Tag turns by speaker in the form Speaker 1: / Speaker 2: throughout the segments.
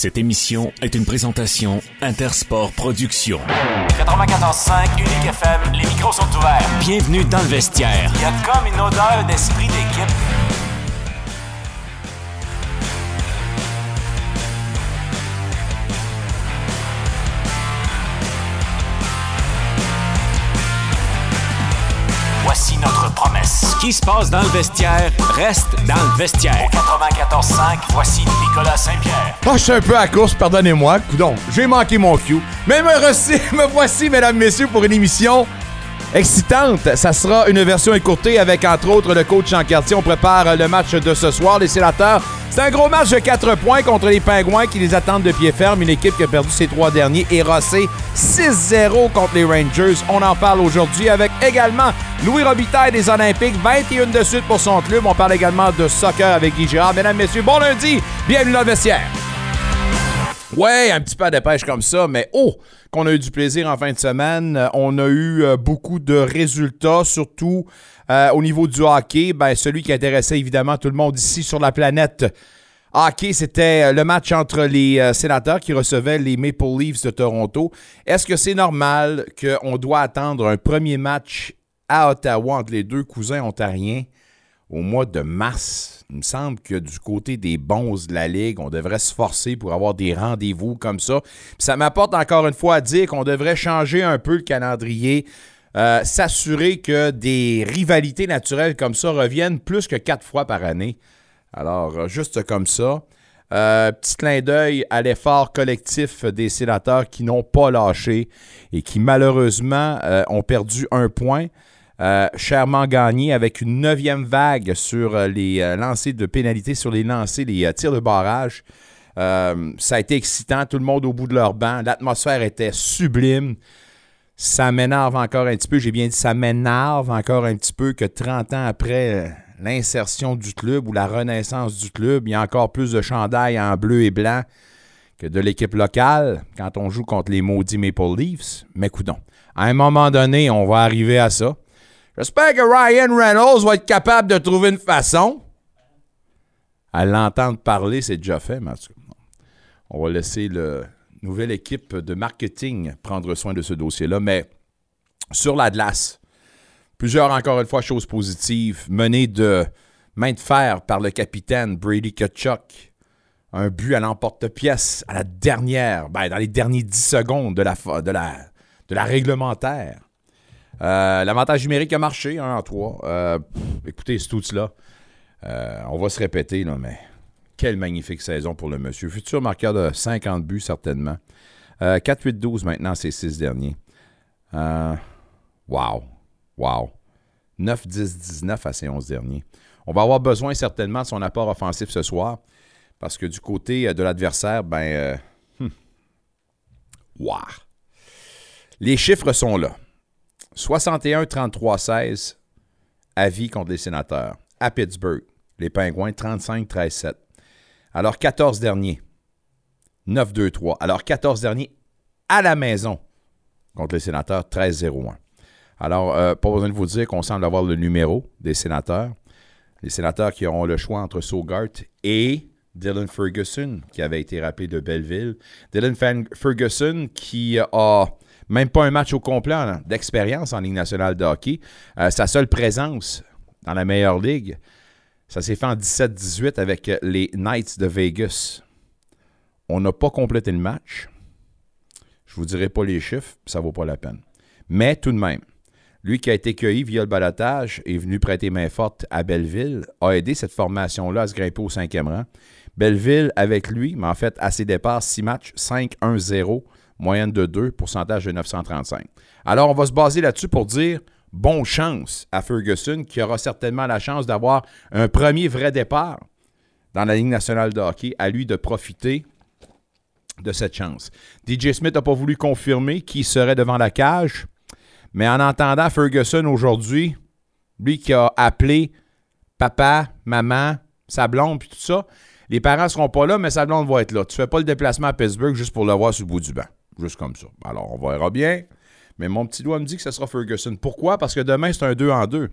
Speaker 1: Cette émission est une présentation Intersport Productions.
Speaker 2: 94.5 Unique FM, les micros sont ouverts.
Speaker 1: Bienvenue dans le vestiaire.
Speaker 2: Il y a comme une odeur d'esprit d'équipe.
Speaker 1: Ce qui se passe dans le vestiaire reste dans le vestiaire.
Speaker 2: Au 94.5, voici Nicolas Saint-Pierre.
Speaker 3: Ah, je suis un peu à course, pardonnez-moi. Coudon, j'ai manqué mon cue. Mais me, reçu- me voici, mesdames, messieurs, pour une émission excitante. Ça sera une version écourtée avec, entre autres, le coach en quartier. On prépare le match de ce soir. Les sénateurs, c'est un gros match de 4 points contre les Pingouins qui les attendent de pied ferme. Une équipe qui a perdu ses trois derniers et rossé 6-0 contre les Rangers. On en parle aujourd'hui avec également Louis Robitaille des Olympiques, 21 de suite pour son club. On parle également de soccer avec Guy Girard. Mesdames, messieurs, bon lundi. Bienvenue dans le vestiaire. Ouais, un petit peu à dépêche comme ça, mais oh, qu'on a eu du plaisir en fin de semaine. Euh, On a eu euh, beaucoup de résultats, surtout euh, au niveau du hockey. Ben, celui qui intéressait évidemment tout le monde ici sur la planète. Hockey, c'était le match entre les sénateurs qui recevaient les Maple Leafs de Toronto. Est-ce que c'est normal qu'on doit attendre un premier match à Ottawa entre les deux cousins ontariens au mois de mars? Il me semble que du côté des bons de la Ligue, on devrait se forcer pour avoir des rendez-vous comme ça. Ça m'apporte encore une fois à dire qu'on devrait changer un peu le calendrier, euh, s'assurer que des rivalités naturelles comme ça reviennent plus que quatre fois par année. Alors, euh, juste comme ça. Euh, petit clin d'œil à l'effort collectif des sénateurs qui n'ont pas lâché et qui malheureusement ont perdu un point. Euh, chèrement gagné avec une neuvième vague sur euh, les euh, lancers de pénalité, sur les lancers, les tirs de barrage. Ça a été excitant, tout le monde au bout de leur banc. L'atmosphère était sublime. Ça m'énerve encore un petit peu. J'ai bien dit ça m'énerve encore un petit peu que 30 ans après l'insertion du club ou la renaissance du club, il y a encore plus de chandail en bleu et blanc que de l'équipe locale quand on joue contre les maudits Maple Leafs. Mais coudon, à un moment donné, on va arriver à ça. J'espère que Ryan Reynolds va être capable de trouver une façon. À l'entendre parler, c'est déjà fait, mais on va laisser la nouvelle équipe de marketing prendre soin de ce dossier-là. Mais sur la glace, plusieurs, encore une fois, choses positives, menées de main de fer par le capitaine Brady Kachuk. Un but à l'emporte-pièce à la dernière, ben, dans les derniers 10 secondes de la, de de la réglementaire. Euh, L'avantage numérique a marché, 1 en 3. écoutez, c'est tout cela. Euh, on va se répéter, là, mais quelle magnifique saison pour le monsieur. Futur marqueur de 50 buts, certainement. Euh, 4-8-12 maintenant, ces six derniers. Euh, wow. Wow. 9-10-19 à ces 11 derniers. On va avoir besoin certainement de son apport offensif ce soir, parce que du côté euh, de l'adversaire, ben. euh, hmm. Wow. Les chiffres sont là. 61-33-16 à vie contre les sénateurs. À Pittsburgh, les Pingouins 35-13-7. Alors 14 derniers. 9-2-3. Alors 14 derniers à la maison contre les sénateurs 13-0-1. Alors, euh, pas besoin de vous dire qu'on semble avoir le numéro des sénateurs. Les sénateurs qui auront le choix entre Sogart et Dylan Ferguson, qui avait été rappelé de Belleville. Dylan Ferguson qui a même pas un match au complet en- d'expérience en Ligue nationale de hockey. Euh, sa seule présence dans la meilleure ligue, ça s'est fait en 17-18 avec les Knights de Vegas. On n'a pas complété le match. Je vous dirai pas les chiffres, ça vaut pas la peine. Mais tout de même, lui qui a été cueilli via le balotage est venu prêter main forte à Belleville, a aidé cette formation-là à se grimper au cinquième rang. Belleville avec lui, mais en fait, à ses départs, 6 matchs, 5-1-0, moyenne de 2, pourcentage de 935. Alors, on va se baser là-dessus pour dire bon chance à Ferguson, qui aura certainement la chance d'avoir un premier vrai départ dans la Ligue nationale de hockey, à lui de profiter de cette chance. DJ Smith n'a pas voulu confirmer qui serait devant la cage, mais en entendant Ferguson aujourd'hui, lui qui a appelé papa, maman, sa blonde, puis tout ça, les parents ne seront pas là, mais sa blonde va être là. Tu fais pas le déplacement à Pittsburgh juste pour le voir sur le bout du banc. Juste comme ça. Alors, on verra bien. Mais mon petit doigt me dit que ce sera Ferguson. Pourquoi? Parce que demain, c'est un 2 en 2.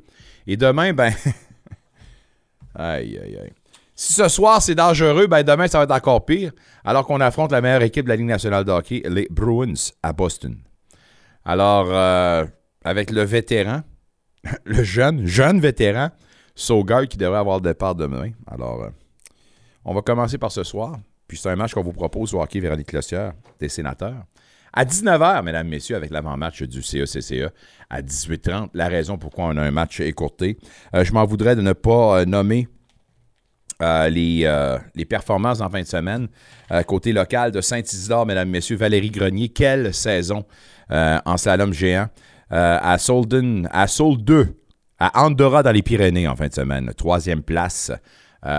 Speaker 3: Et demain, ben. aïe, aïe, aïe. Si ce soir c'est dangereux, ben demain ça va être encore pire, alors qu'on affronte la meilleure équipe de la Ligue nationale de hockey, les Bruins à Boston. Alors, euh, avec le vétéran, le jeune, jeune vétéran, Sauger qui devrait avoir le départ demain. Alors, euh, on va commencer par ce soir. Puis c'est un match qu'on vous propose au hockey Véronique Clossière, des sénateurs. À 19h, mesdames, messieurs, avec l'avant-match du CECCE à 18h30. La raison pourquoi on a un match écourté. Euh, je m'en voudrais de ne pas nommer euh, les, euh, les, performances en fin de semaine. Côté local de Saint-Isidore, mesdames, messieurs, Valérie Grenier, quelle saison en slalom géant. à Solden, à Sol 2, à Andorra dans les Pyrénées en fin de semaine. Troisième place.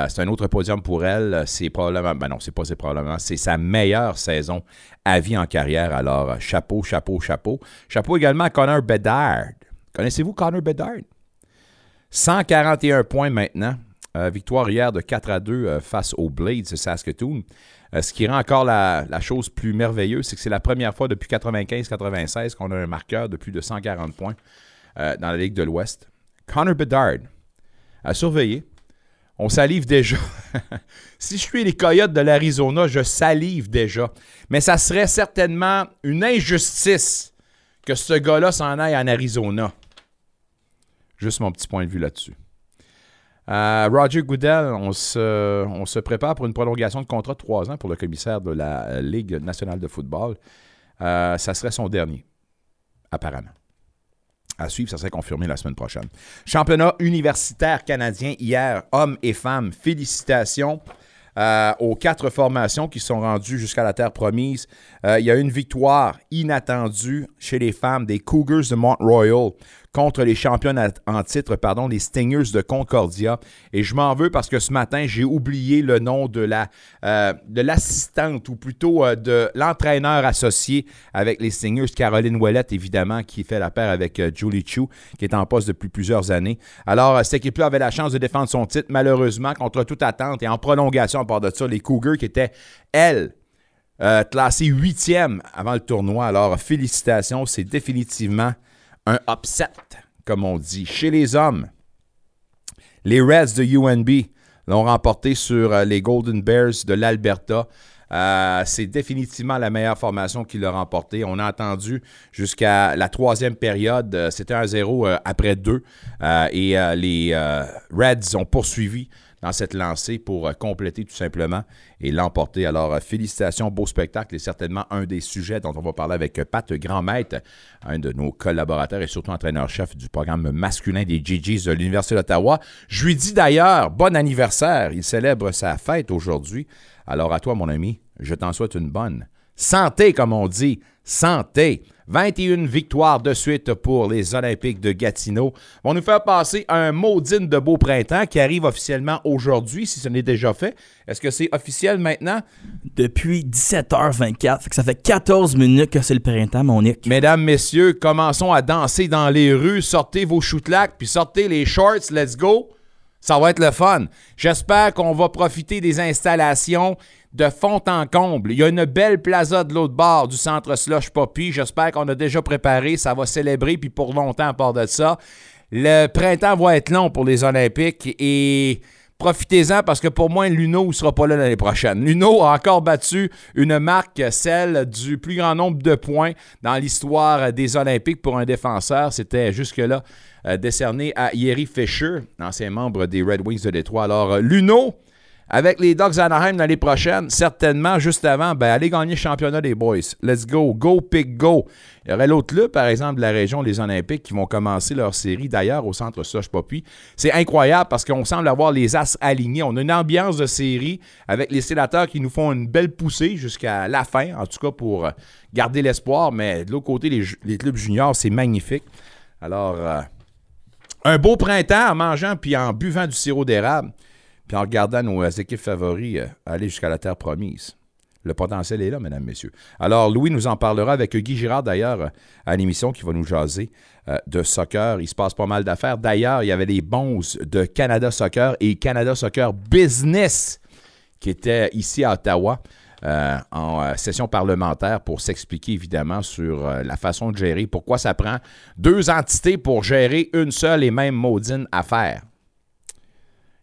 Speaker 3: C'est un autre podium pour elle. C'est probablement, ben non, c'est pas c'est probablement, c'est sa meilleure saison à vie en carrière. Alors, chapeau, chapeau, chapeau. Chapeau également à Connor Bedard. Connaissez-vous Connor Bedard? 141 points maintenant. Euh, victoire hier de 4 à 2 euh, face aux Blades de Saskatoon. Euh, ce qui rend encore la, chose plus merveilleuse, c'est que c'est la première fois depuis 95-96 qu'on a un marqueur de plus de 140 points dans la Ligue de l'Ouest. Connor Bedard a surveillé. On salive déjà. si je suis les Coyotes de l'Arizona, je salive déjà. Mais ça serait certainement une injustice que ce gars-là s'en aille en Arizona. Juste mon petit point de vue là-dessus. Euh, Roger Goodell, on se, prépare pour une prolongation de contrat de trois ans pour le commissaire de la Ligue nationale de football. Euh, ça serait son dernier, apparemment. À suivre, ça serait confirmé la semaine prochaine. Championnat universitaire canadien hier, hommes et femmes, félicitations. Euh, aux quatre formations qui sont rendues jusqu'à la terre promise. il y a une victoire inattendue chez les femmes des Cougars de Mont Royal contre les champions en titre, pardon, les Stingers de Concordia. Et je m'en veux parce que ce matin, j'ai oublié le nom de la euh, de l'assistante ou plutôt euh, de l'entraîneur associé avec les Stingers, Caroline Ouellette, évidemment, qui fait la paire avec euh, Julie Chu, qui est en poste depuis plusieurs années. Alors, cette équipe-là avait la chance de défendre son titre, malheureusement, contre toute attente et en prolongation à part de ça, les Cougars qui étaient, elles, classées huitième avant le tournoi. Alors, félicitations, c'est définitivement un upset, comme on dit. Chez les hommes, les Reds de UNB l'ont remporté sur euh, les Golden Bears de l'Alberta. Euh, c'est définitivement la meilleure formation qui l'a remporté. On a attendu jusqu'à la troisième période. Euh, c'était un 0 après deux. et les Reds ont poursuivi dans cette lancée pour euh, compléter tout simplement et l'emporter. Alors, euh, félicitations, beau spectacle et certainement un des sujets dont on va parler avec euh, Pat Grandmaître, un de nos collaborateurs et surtout entraîneur-chef du programme masculin des GGs de l'Université d'Ottawa. Je lui dis d'ailleurs bon anniversaire. Il célèbre sa fête aujourd'hui. Alors, à toi, mon ami, je t'en souhaite une bonne santé, comme on dit. Santé. 21 victoires de suite pour les Olympiques de Gatineau. Vont nous faire passer un maudine de beau printemps qui arrive officiellement aujourd'hui, si ce n'est déjà fait. Est-ce que c'est officiel maintenant?
Speaker 4: Depuis 17h24. ça fait 14 minutes que c'est le printemps, mon Nick.
Speaker 3: Mesdames, messieurs, commençons à danser dans les rues. Sortez vos shootlacs, puis sortez les shorts. Let's go. Ça va être le fun. J'espère qu'on va profiter des installations de fond en comble. Il y a une belle plaza de l'autre bord du centre Slush Poppy. J'espère qu'on a déjà préparé. Ça va célébrer, puis pour longtemps à part de ça. Le printemps va être long pour les Olympiques et profitez-en parce que pour moi, Luno ne sera pas là l'année prochaine. Luno a encore battu une marque, celle du plus grand nombre de points dans l'histoire des Olympiques pour un défenseur. C'était jusque-là euh, décerné à Yeri Fisher, ancien membre des Red Wings de Détroit. Alors, Luno avec les Dogs Anaheim l'année prochaine, certainement, juste avant, ben, allez gagner le championnat des boys. Let's go. Go, pick, go. Il y aurait l'autre club, par exemple, de la région, les Olympiques, qui vont commencer leur série, d'ailleurs, au centre Soche Poppy. C'est incroyable parce qu'on semble avoir les as alignés. On a une ambiance de série avec les sénateurs qui nous font une belle poussée jusqu'à la fin, en tout cas pour garder l'espoir. Mais de l'autre côté, les, clubs juniors, c'est magnifique. Alors, euh, un beau printemps en mangeant puis en buvant du sirop d'érable puis en regardant nos équipes favoris euh, aller jusqu'à la terre promise. Le potentiel est là, mesdames, messieurs. Alors, Louis nous en parlera avec Guy Girard, d'ailleurs, euh, à l'émission qui va nous jaser euh, de soccer. Il se passe pas mal d'affaires. D'ailleurs, il y avait les bons de Canada Soccer et Canada Soccer Business qui étaient ici à Ottawa. en session parlementaire pour s'expliquer évidemment sur la façon de gérer, pourquoi ça prend deux entités pour gérer une seule et même maudine affaire.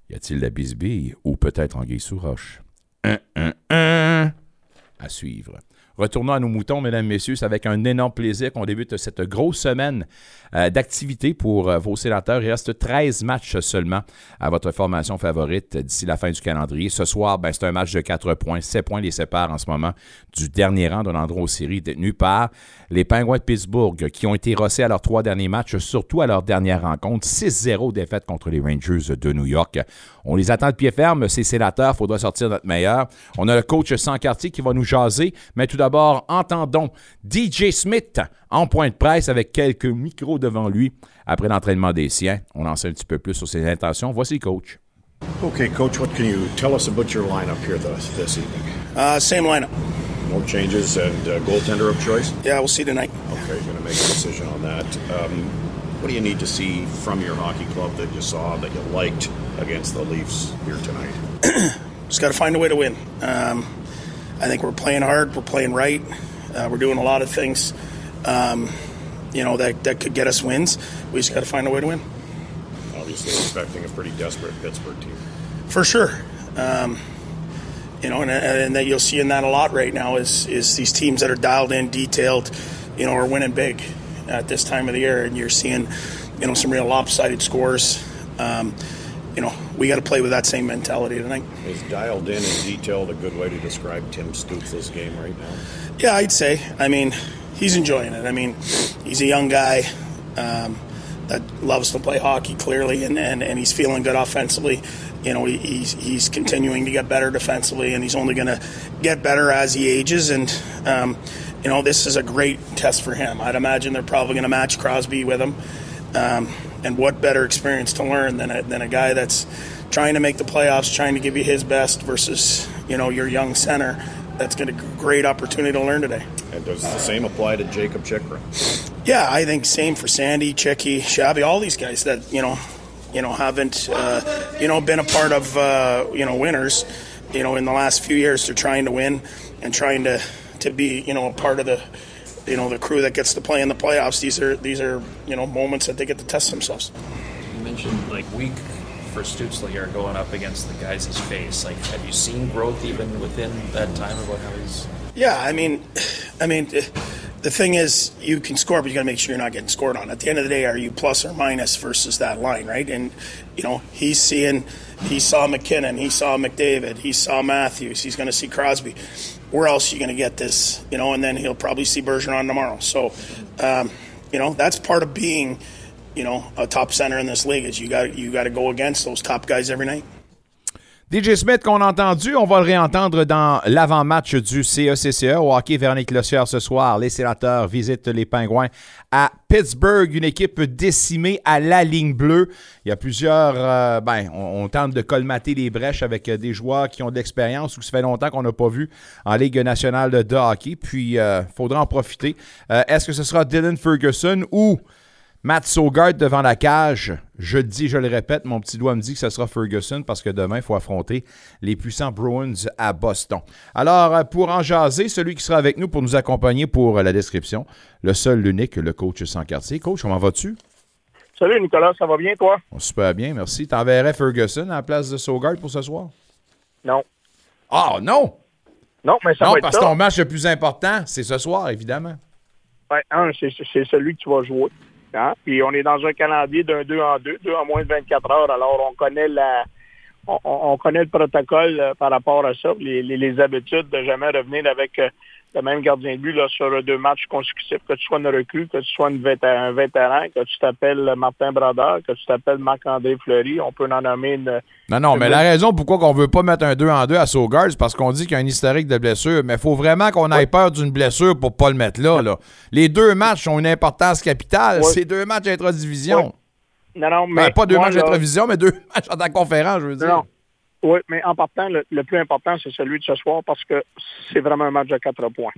Speaker 3: Y a-t-il la bisbille ou peut-être Anguille sous roche? Un, un, un. À suivre. Retournons à nos moutons, mesdames, messieurs. C'est avec un énorme plaisir qu'on débute cette grosse semaine euh, d'activité pour euh, vos sénateurs. Il reste 13 matchs seulement à votre formation favorite d'ici la fin du calendrier. Ce soir, ben, c'est un match de 4 points. 7 points les séparent en ce moment du dernier rang d'un endroit aux séries détenu par les Penguins de Pittsburgh qui ont été rossés à leurs trois derniers matchs, surtout à leur dernière rencontre. 6-0 défaite contre les Rangers de New York. On les attend de pied ferme, ces sénateurs. Il faudra sortir notre meilleur. On a le coach sans quartier qui va nous jaser, mais tout d'abord, entendons DJ Smith en point de presse avec quelques micros devant lui après l'entraînement des siens. On en sait un petit peu plus sur ses intentions. Voici coach.
Speaker 5: Okay, coach, what can you tell us about your lineup here this, this evening?
Speaker 6: Uh, same lineup.
Speaker 5: No changes and uh, goaltender of choice?
Speaker 6: Yeah, we'll see tonight.
Speaker 5: Okay, going to make a decision on that. Um, what do you need to see from your hockey club that you saw that you liked against the Leafs here tonight?
Speaker 6: Just got to find a way to win. Um, I think we're playing hard. We're playing right. Uh, we're doing a lot of things, um, you know, that, that could get us wins. We just got to find a way to win.
Speaker 5: Obviously, expecting a pretty desperate Pittsburgh team.
Speaker 6: For sure. Um, you know, and, and that you'll see in that a lot right now is is these teams that are dialed in, detailed, you know, are winning big at this time of the year, and you're seeing, you know, some real lopsided scores. Um, you know, we got to play with that same mentality tonight.
Speaker 5: Is dialed in and detailed a good way to describe Tim Stützle's game right now?
Speaker 6: Yeah, I'd say. I mean, he's enjoying it. I mean, he's a young guy um, that loves to play hockey, clearly, and, and, and he's feeling good offensively. You know, he, he's, he's continuing to get better defensively, and he's only going to get better as he ages. And, um, you know, this is a great test for him. I'd imagine they're probably going to match Crosby with him. Um, and what better experience to learn than a, than a guy that's trying to make the playoffs, trying to give you his best versus, you know, your young center that's got a great opportunity to learn today.
Speaker 5: And does the same apply to Jacob Chikra?
Speaker 6: Yeah, I think same for Sandy, Chicky, Shabby, all these guys that you know, you know, haven't uh, you know been a part of uh, you know winners. You know, in the last few years, they're trying to win and trying to to be you know a part of the you know the crew that gets to play in the playoffs. These are these are you know moments that they get to test themselves.
Speaker 7: You mentioned like week for Stutzle here going up against the guys he's faced. Like, have you seen growth even within that time about how he's?
Speaker 6: Yeah, I mean, I mean, eh, the thing is, you can score, but you got to make sure you're not getting scored on. At the end of the day, are you plus or minus versus that line, right? And you know, he's seeing, he saw McKinnon, he saw McDavid, he saw Matthews, he's going to see Crosby. Where else are you going to get this? You know, and then he'll probably see Bergeron tomorrow. So, um, you know, that's part of being, you know, a top center in this league is you got you got to go against those top guys every night.
Speaker 3: DJ Smith qu'on a entendu, on va le réentendre dans l'avant-match du CECCE au hockey Véronique Lossière ce soir. Les sénateurs visitent les Pingouins à Pittsburgh, une équipe décimée à la ligne bleue. Il y a plusieurs, euh, ben, on, tente de colmater les brèches avec euh, des joueurs qui ont de l'expérience ou que ça fait longtemps qu'on n'a pas vu en Ligue nationale de hockey. Puis, il euh, faudra en profiter. Est-ce que ce sera Dylan Ferguson ou Matt Sogard devant la cage, je dis, je le répète, mon petit doigt me dit que ce sera Ferguson parce que demain, il faut affronter les puissants Bruins à Boston. Alors, pour en jaser, celui qui sera avec nous pour nous accompagner pour la description, le seul, l'unique, le coach sans quartier. Coach, comment vas-tu?
Speaker 8: Salut Nicolas, ça va bien toi?
Speaker 3: Super bien, merci. T'enverrais Ferguson à la place de Sogard pour ce soir?
Speaker 8: Non.
Speaker 3: Ah, oh, non!
Speaker 8: Non, mais ça
Speaker 3: non,
Speaker 8: va être
Speaker 3: parce que ton match le plus important, c'est ce soir, évidemment.
Speaker 8: Ouais, c'est celui que tu vas jouer. Hein? Puis on est dans un calendrier d'un 2 en 2, 2 en moins de 24 heures. Alors on connaît la on, on connaît le protocole euh, par rapport à ça, les, les, les, habitudes de jamais revenir avec euh, le même gardien de but là, sur deux matchs consécutifs, que tu sois une recrue, que tu sois une vétéran, un vétéran, que tu t'appelles Martin Bradeur, que tu t'appelles Marc-André Fleury, on peut en nommer une...
Speaker 3: Non, non,
Speaker 8: une
Speaker 3: mais la raison pourquoi on veut pas mettre un 2 en 2 à Sogard, c'est parce qu'on dit qu'il y a un historique de blessure, mais il faut vraiment qu'on ait peur d'une blessure pour pas le mettre là, là. Les deux matchs ont une importance capitale.
Speaker 8: Ouais.
Speaker 3: C'est deux matchs intra-division.
Speaker 8: Ouais. Non, non, mais...
Speaker 3: Ben, pas deux
Speaker 8: moi,
Speaker 3: matchs intra-division, mais deux matchs en conférence, je veux dire.
Speaker 8: Non. Oui, mais en partant, le, le plus important, c'est celui de ce soir parce que c'est vraiment un match de quatre points.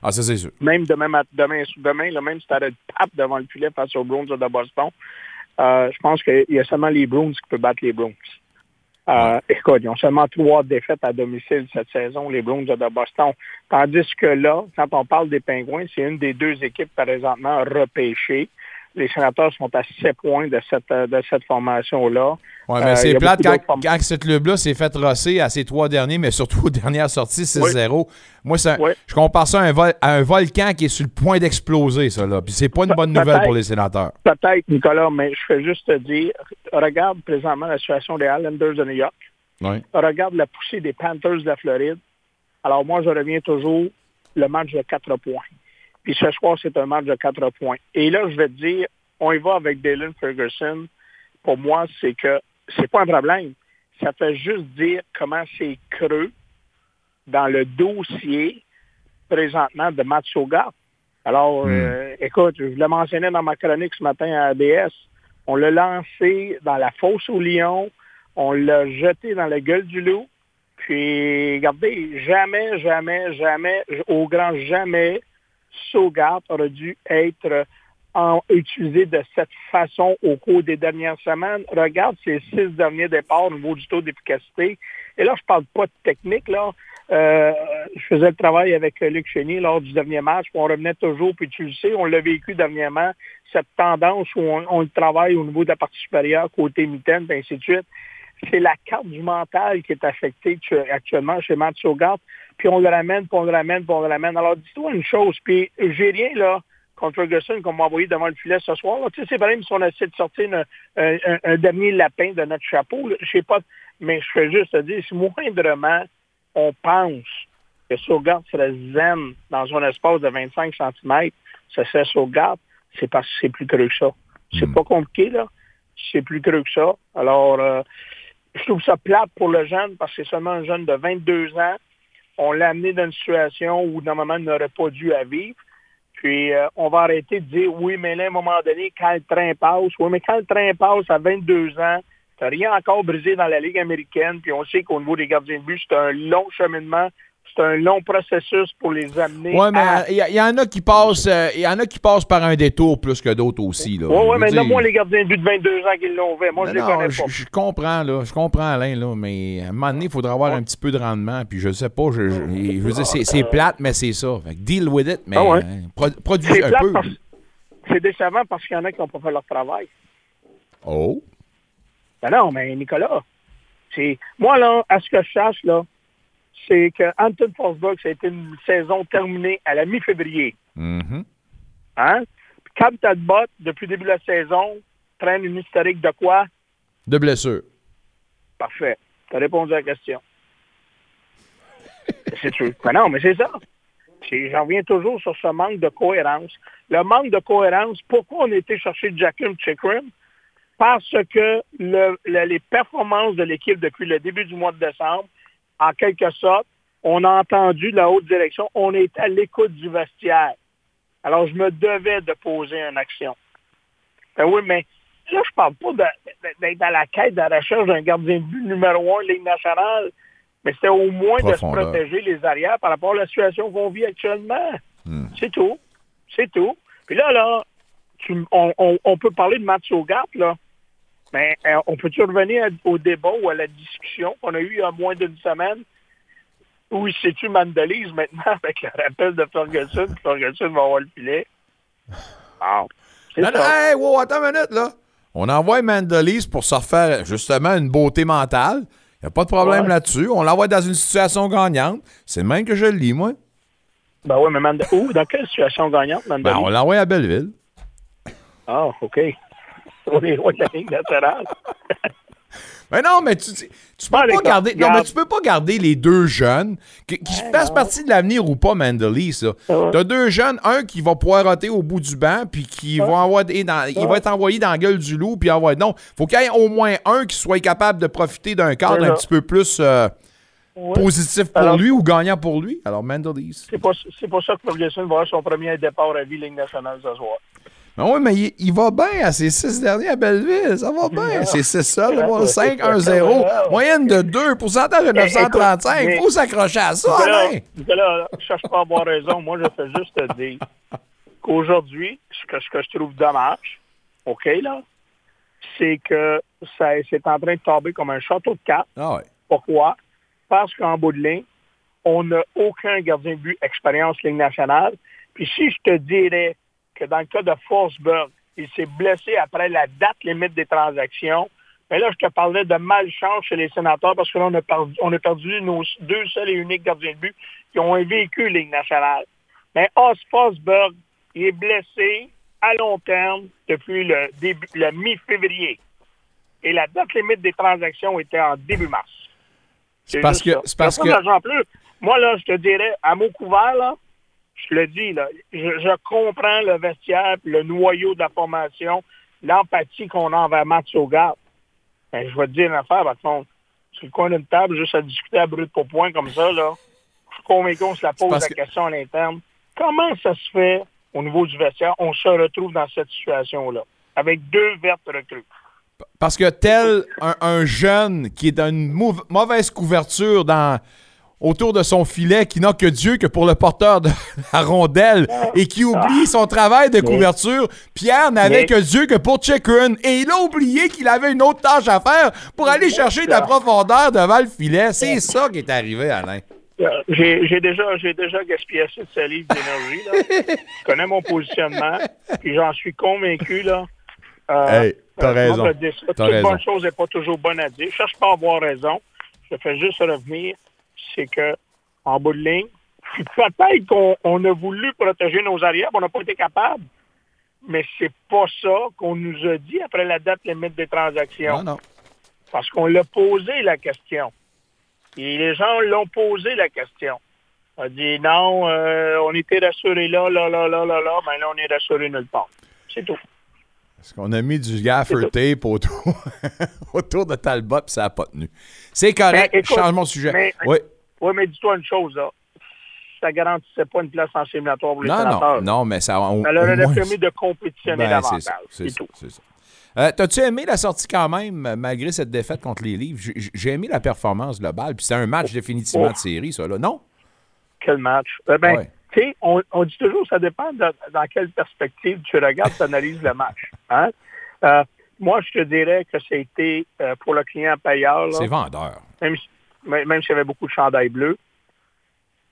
Speaker 3: Ah, ça, c'est sûr.
Speaker 8: Même demain, demain, demain là, même tu arrêtes pape devant le filet face aux Browns de Boston, euh, je pense qu'il y a seulement les Browns qui peuvent battre les Browns. Euh, Écoute, ils ont seulement trois défaites à domicile cette saison, les Browns de Boston. Tandis que là, quand on parle des Pingouins, c'est une des deux équipes présentement repêchées les sénateurs sont à 7 points de cette, euh, de cette formation-là.
Speaker 3: Mais
Speaker 8: Euh, il
Speaker 3: c'est plate quand, quand ce club-là s'est fait rosser à ses trois derniers, mais surtout aux dernières sorties 6-0. Moi, c'est un-
Speaker 8: Oui.
Speaker 3: je compare ça à un, vol- à un volcan qui est sur le point d'exploser, ça, là. Puis c'est pas une bonne nouvelle pour les sénateurs.
Speaker 8: Peut-être, Nicolas, mais je fais juste te dire, regarde présentement la situation des Islanders de New York.
Speaker 3: Ouais.
Speaker 8: Regarde la poussée des Panthers de la Floride. Alors moi, je reviens toujours le match de 4 points. Puis ce soir, c'est un match de 4 points. Et là, je vais te dire, on y va avec Dylan Ferguson. Pour moi, c'est que c'est pas un problème. Ça fait juste dire comment c'est creux dans le dossier présentement de Matt Sogard. Alors, euh, écoute, je le mentionnais dans ma chronique ce matin à ABS. On l'a lancé dans la fosse au lion. On l'a jeté dans la gueule du loup. Puis, regardez, jamais, jamais, jamais, au grand jamais, Sogard aurait dû être en- utilisé de cette façon au cours des dernières semaines. Regarde ses six derniers départs au niveau du taux d'efficacité. Et là, je parle pas de technique, là. Euh, je faisais le travail avec Luc Chénier lors du dernier match, puis on revenait toujours, puis tu le sais, on l'a vécu dernièrement, cette tendance où on, on le travaille au niveau de la partie supérieure, côté mitaine, ainsi de suite. C'est la carte du mental qui est affectée tu- actuellement chez Matt Sogard, puis on le ramène, puis on le ramène, puis on le ramène. Alors, dis-toi une chose, puis j'ai rien, là, contre Ferguson qu'on m'a envoyé devant le filet ce soir. là. Tu sais, c'est vrai, même si on essaie de sortir une- un, un- un dernier lapin de notre chapeau, je sais pas, mais je fais juste te dire, si moindrement on pense que Sauvegarde serait zen dans un espace de 25 cm, ce serait Sauvegarde, c'est parce que c'est plus creux que ça. C'est pas compliqué, là. C'est plus creux que ça. Alors, euh, je trouve ça plate pour le jeune parce que c'est seulement un jeune de 22 ans. On l'a amené dans une situation où normalement il n'aurait pas dû à vivre. Puis euh, on va arrêter de dire oui, mais là, à un moment donné, quand le train passe, oui, mais quand le train passe à 22 ans, t'as rien encore brisé dans la Ligue américaine, puis on sait qu'au niveau des gardiens de but, c'est un long cheminement, c'est un long processus pour les amener
Speaker 3: Ouais, mais
Speaker 8: à...
Speaker 3: il y, y en a qui passent euh, il y en a qui passent par un détour plus que d'autres aussi. Là.
Speaker 8: Oui, oui, mais
Speaker 3: dire-
Speaker 8: nomme-moi les gardiens de but de 22 ans qui l'ont fait. Moi, je
Speaker 3: Mais
Speaker 8: les
Speaker 3: non,
Speaker 8: connais
Speaker 3: je,
Speaker 8: pas.
Speaker 3: je comprends, là. Je comprends, Alain, là, mais à un moment donné, il faudra avoir un petit peu de rendement. Puis je sais pas, je, je- je veux dire, c'est, plate, mais c'est ça. Fait que deal with it, mais
Speaker 8: Ah ouais.
Speaker 3: hein, pro- produis
Speaker 8: C'est
Speaker 3: un peu.
Speaker 8: C'est décevant parce qu'il y en a qui n'ont pas fait leur travail.
Speaker 3: Oh.
Speaker 8: Ben non, mais Nicolas, c'est moi là, à ce que je sache là, c'est que Anton Forsberg, ça a été une saison terminée à la mi-février.
Speaker 3: Mhm.
Speaker 8: Hein? Cam Talbot, depuis le début de la saison, traîne une historique de quoi?
Speaker 3: De blessure.
Speaker 8: Parfait. Tu as répondu à la question. c'est sûr. Ben non, mais c'est ça. J'en reviens toujours sur ce manque de cohérence. Le manque de cohérence, pourquoi on a été chercher Jacqueline Chikrin? Parce que le- le- les performances de l'équipe depuis le début du mois de décembre, en quelque sorte, on a entendu la haute direction, on est à l'écoute du vestiaire. Alors, je me devais de poser une action. Ben oui, mais là, je parle pas d'être à la quête, de la recherche d'un gardien de but numéro un Ligue nationale, mais c'était au moins de se protéger les arrières par rapport à la situation qu'on vit actuellement.
Speaker 3: Hmm.
Speaker 8: C'est tout. C'est tout. Puis là, là, tu- on, on- on peut parler de Matt Sogard, là, mais euh, on peut-tu revenir au débat ou à la discussion qu'on a eue il y a moins d'une semaine? Oui, c'est-tu Mandelise maintenant avec le rappel de Ferguson, Ferguson va avoir le filet? C'est
Speaker 3: Non, hey, wow, attends une minute, là. On envoie Mandelise pour se refaire justement une beauté mentale. Il n'y a pas de problème
Speaker 8: Ouais.
Speaker 3: là-dessus. On l'envoie dans une situation gagnante. C'est le même que je le lis, moi.
Speaker 8: Ben oui, mais Mande- où? Dans quelle situation gagnante,
Speaker 3: Ben,
Speaker 8: Mandelise?
Speaker 3: on l'envoie à Belleville.
Speaker 8: Ah, OK. On est loin de la ligne latérale.
Speaker 3: Mais non, mais tu, tu, tu peux pas garder. Non, mais tu peux pas garder les deux jeunes qui, qui fassent partie de l'avenir ou pas, Mandely, ça.
Speaker 8: ouais.
Speaker 3: T'as deux jeunes, un qui va poireauter au bout du banc, puis qui va dans, il va être envoyé dans la gueule du loup, puis envoyer. Non, faut qu'il y ait au moins un qui soit capable de profiter d'un cadre
Speaker 8: Ouais,
Speaker 3: un petit peu plus euh, positif pour
Speaker 8: Alors-
Speaker 3: lui ou gagnant pour lui. Alors, Mandely.
Speaker 8: C'est pas, c'est pas ça que Ferguson va avoir son premier départ à vie Ligue nationale ce soir.
Speaker 3: Ben oui, mais il, il va bien à ses six derniers à Belleville. Ça va bien. C'est six seuls.
Speaker 8: Ouais,
Speaker 3: 5,
Speaker 8: ouais.
Speaker 3: 1, 0.
Speaker 8: Ouais.
Speaker 3: Moyenne de 2. Pourcentage de 935.
Speaker 8: écoute,
Speaker 3: Il faut s'accrocher à ça, Alain.
Speaker 8: Nicolas, je cherche pas à avoir raison. Moi, je fais juste te dire qu'aujourd'hui, ce que, ce que je trouve dommage, OK, là, c'est que ça, c'est en train de tomber comme un château de cartes.
Speaker 3: Ah ouais.
Speaker 8: Pourquoi? Parce qu'en bout de ligne, on n'a aucun gardien de but expérience Ligue nationale. Puis si je te dirais que dans le cas de Forsberg, Il s'est blessé après la date limite des transactions. Mais là, je te parlais de malchance chez les sénateurs parce que là, on a perdu, on a perdu nos deux seuls et uniques gardiens de but qui ont un véhicule Ligue nationale. Mais Os Fosberg, il est blessé à long terme depuis le, début, le mi-février. Et la date limite des transactions était en début mars.
Speaker 3: C'est parce que- c'est parce que-
Speaker 8: plus. Moi, là, je te dirais, à mot couvert, là, je le dis, là, je, je comprends le vestiaire, le noyau de la formation, l'empathie qu'on a envers Matt Sogard. Ben, je vais te dire une affaire, par contre. Sur le coin d'une table, juste à discuter à brut pour point comme ça, là, je suis convaincu qu'on se la pose la
Speaker 3: que-
Speaker 8: question à l'interne. Comment ça se fait, au niveau du vestiaire, on se retrouve dans cette situation-là, avec deux vertes recrues?
Speaker 3: Parce que tel un, un jeune qui est dans une mauv- mauvaise couverture dans, autour de son filet, qui n'a que Dieu que pour le porteur de la rondelle et qui oublie son travail de couverture, Pierre n'avait que Dieu que pour check run. Et il a oublié qu'il avait une autre tâche à faire pour aller chercher de la profondeur devant le filet. C'est ça qui est arrivé, Alain.
Speaker 8: Euh, J'ai déjà, déjà gaspillé assez de salive d'énergie. Je connais mon positionnement, puis j'en suis convaincu. Là. Euh,
Speaker 3: Hey, t'as
Speaker 8: euh,
Speaker 3: raison.
Speaker 8: Toute bonne chose n'est pas toujours bonne à dire. Je cherche pas à avoir raison. Je fais juste revenir. C'est que, en bout de ligne, peut-être qu'on on a voulu protéger nos arrières, mais on n'a pas été capable. Mais c'est pas ça qu'on nous a dit après la date limite des transactions.
Speaker 3: Non, non.
Speaker 8: Parce qu'on l'a posé la question. Et les gens l'ont posé la question. On a dit non, euh, on était rassurés là, là, là, là, là, là, mais là, on est rassurés nulle part. C'est tout.
Speaker 3: Parce qu'on a mis du gaffer tape autour, autour de Talbot, puis ça n'a pas tenu. C'est correct.
Speaker 8: Mais écoute,
Speaker 3: Change mon sujet.
Speaker 8: mais-
Speaker 3: oui.
Speaker 8: Oui, mais dis-toi une chose, là. Ça garantissait pas une place en séminatoire pour les
Speaker 3: Non,
Speaker 8: sénateurs.
Speaker 3: non, non, mais ça. on-
Speaker 8: Ça leur
Speaker 3: au
Speaker 8: aurait
Speaker 3: moins-
Speaker 8: permis de compétitionner
Speaker 3: Ben,
Speaker 8: davantage.
Speaker 3: c'est ça, c'est
Speaker 8: C'est
Speaker 3: ça, c'est. Euh, T'as-tu aimé la sortie quand même, euh, malgré cette défaite contre les livres? J'ai- aimé la performance globale, puis c'était un match définitivement
Speaker 8: Oh.
Speaker 3: de série, ça, là. Non?
Speaker 8: Quel match? Eh ben,
Speaker 3: Ouais.
Speaker 8: tu sais, on, on dit toujours, ça dépend de- dans quelle perspective tu regardes, tu analyses le match. Hein? Euh, moi, je te dirais que c'était euh, pour le client payeur,
Speaker 3: C'est vendeur.
Speaker 8: même, si- même s'il y avait beaucoup de chandails bleus.